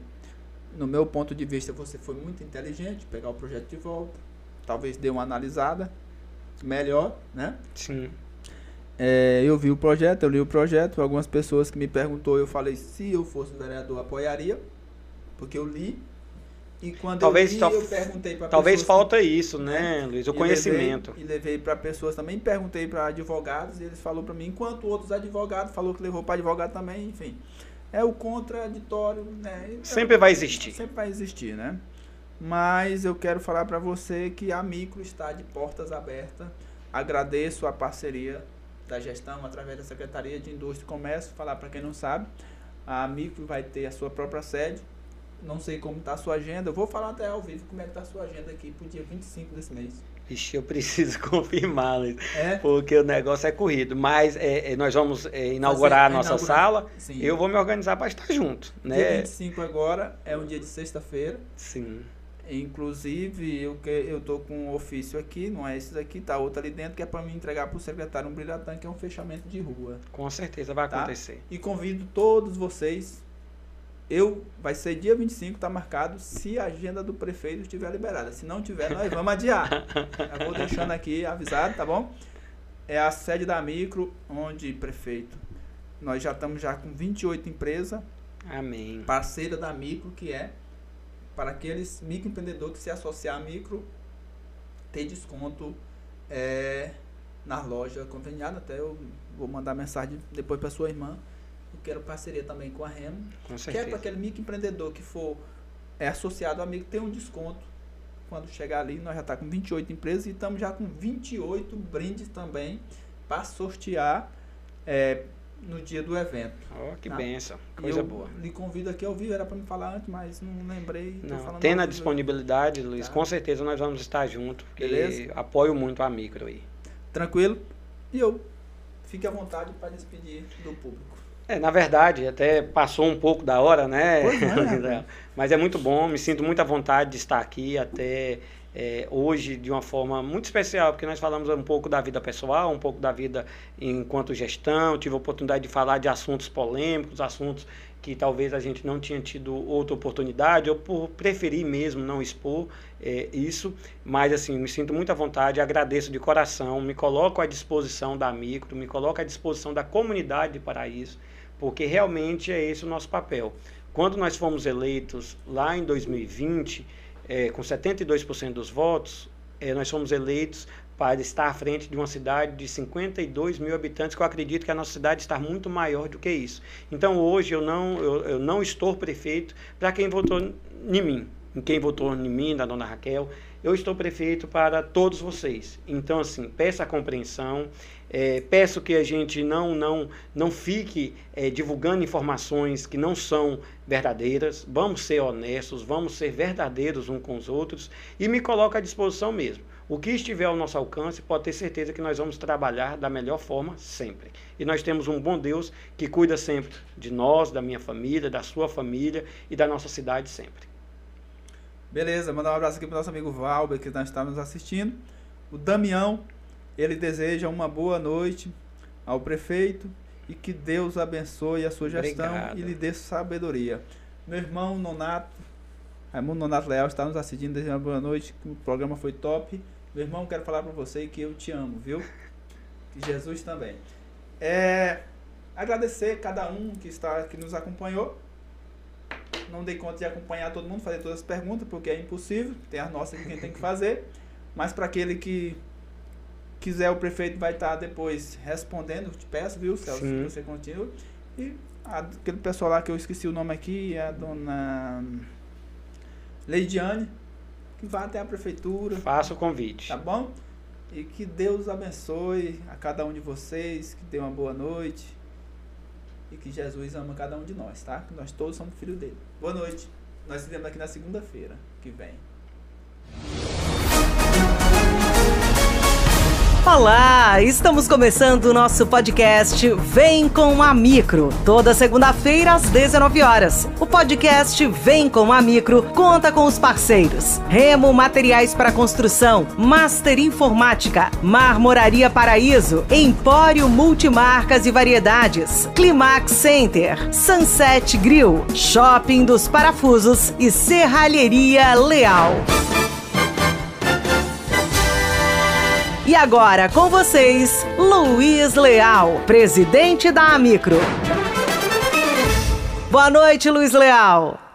No meu ponto de vista, você foi muito inteligente, pegar o projeto de volta. Talvez dê uma analisada melhor, né? Sim. É, eu vi o projeto, eu li o projeto. Algumas pessoas que me perguntou, eu falei se eu fosse vereador apoiaria, porque eu li e quando talvez, eu, li, eu perguntei para Talvez falta isso, né, né, Luiz? O e conhecimento. Levei, e levei para pessoas também, perguntei para advogados, e eles falaram para mim, enquanto outros advogados falou que levou para advogado também, enfim. É o contraditório, né? Sempre é, vai existir. Sempre vai existir, né? Mas eu quero falar para você que a Micro está de portas abertas. Agradeço a parceria da gestão através da Secretaria de Indústria e Comércio. Falar para quem não sabe, a Micro vai ter a sua própria sede não sei como está a sua agenda. Eu vou falar até ao vivo como é que está a sua agenda aqui pro dia 25 desse mês. Ixi, eu preciso confirmar, Luiz, é? porque o negócio é corrido. Mas é, é, nós vamos é, inaugurar a nossa inaugurar. sala. Sim. Eu vou me organizar para estar junto. Né? Dia 25 agora é um dia de sexta-feira. Sim. Inclusive, eu, que, eu tô com um ofício aqui, não é esses aqui, tá outro ali dentro, que é para mim entregar para o secretário um brilhantão, que é um fechamento de rua. Com certeza vai Tá. acontecer. E convido todos vocês. Eu vai ser dia 25, tá marcado, se a agenda do prefeito estiver liberada. Se não tiver, nós vamos adiar. Eu vou deixando aqui avisado, tá bom? É a sede da Micro, onde prefeito. Nós já estamos já com 28 empresas Amém. parceira da Micro, que é para aqueles microempreendedores que se associar à Micro, ter desconto é, na loja conveniada. Até eu vou mandar mensagem depois para sua irmã. Eu quero parceria também com a Remo. Com é certeza. para aquele microempreendedor que for é associado amigo ter um desconto. Quando chegar ali, nós já está com 28 empresas e estamos já com 28 brindes também para sortear é, no dia do evento. Ó, que Tá. benção. Coisa eu boa. lhe convido aqui ao vivo, era para me falar antes, mas não lembrei. Não, falando tendo a ao vivo. disponibilidade, Luiz, Tá. com certeza nós vamos estar juntos, Beleza. apoio muito a micro aí. Tranquilo? E eu fique à vontade para despedir do público. É, na verdade, até passou um pouco da hora, né? É, rapaz. Mas é muito bom, me sinto muita vontade de estar aqui até é, hoje de uma forma muito especial, porque nós falamos um pouco da vida pessoal, um pouco da vida enquanto gestão, tive a oportunidade de falar de assuntos polêmicos, assuntos que talvez a gente não tinha tido outra oportunidade, ou por preferir mesmo não expor é, isso, mas assim, me sinto muita vontade, agradeço de coração, me coloco à disposição da micro, me coloco à disposição da comunidade de Paraíso, porque realmente é esse o nosso papel. Quando nós fomos eleitos lá em 2020, eh, com 72% dos votos, eh, nós fomos eleitos para estar à frente de uma cidade de 52 mil habitantes, que eu acredito que a nossa cidade está muito maior do que isso. Então hoje eu não, eu, eu não estou prefeito para quem votou em mim, em quem votou em mim, da dona Raquel, eu estou prefeito para todos vocês. Então, assim, peço a compreensão, eh, peço que a gente não, não, não fique eh, divulgando informações que não são verdadeiras, vamos ser honestos, vamos ser verdadeiros uns com os outros e me coloco à disposição mesmo. O que estiver ao nosso alcance, pode ter certeza que nós vamos trabalhar da melhor forma sempre. E nós temos um bom Deus que cuida sempre de nós, da minha família, da sua família e da nossa cidade sempre. Beleza, mandar um abraço aqui para o nosso amigo Valber, que nós estamos assistindo. O Damião, ele deseja uma boa noite ao prefeito e que Deus abençoe a sua gestão Obrigado. e lhe dê sabedoria. Meu irmão Nonato, Raimundo Nonato Leal está nos assistindo, desejando uma boa noite, o programa foi top. Meu irmão, quero falar para você que eu te amo, viu? Que Jesus também. É, agradecer cada um que está que nos acompanhou. Não dei conta de acompanhar todo mundo, fazer todas as perguntas, porque é impossível. Tem as nossas de quem tem que fazer. Mas para aquele que quiser, o prefeito vai estar depois respondendo. Te peço, viu, Celso, Sim. que você continue. E aquele pessoal lá que eu esqueci o nome aqui, é a dona Leidiane, que vai até a prefeitura. Faça o convite. Tá bom? E que Deus abençoe a cada um de vocês, que dê uma boa noite. E que Jesus ama cada um de nós, tá? Que nós todos somos filhos dele. Boa noite. Nós se vemos aqui na segunda-feira que vem. Olá, estamos começando o nosso podcast Vem com a Micro, toda segunda-feira às 19 horas. O podcast Vem com a Micro conta com os parceiros: Remo Materiais para Construção, Master Informática, Marmoraria Paraíso, Empório Multimarcas e Variedades, Climax Center, Sunset Grill, Shopping dos Parafusos e Serralheria Leal. E agora com vocês, Luiz Leal, presidente da Amicro. Boa noite, Luiz Leal.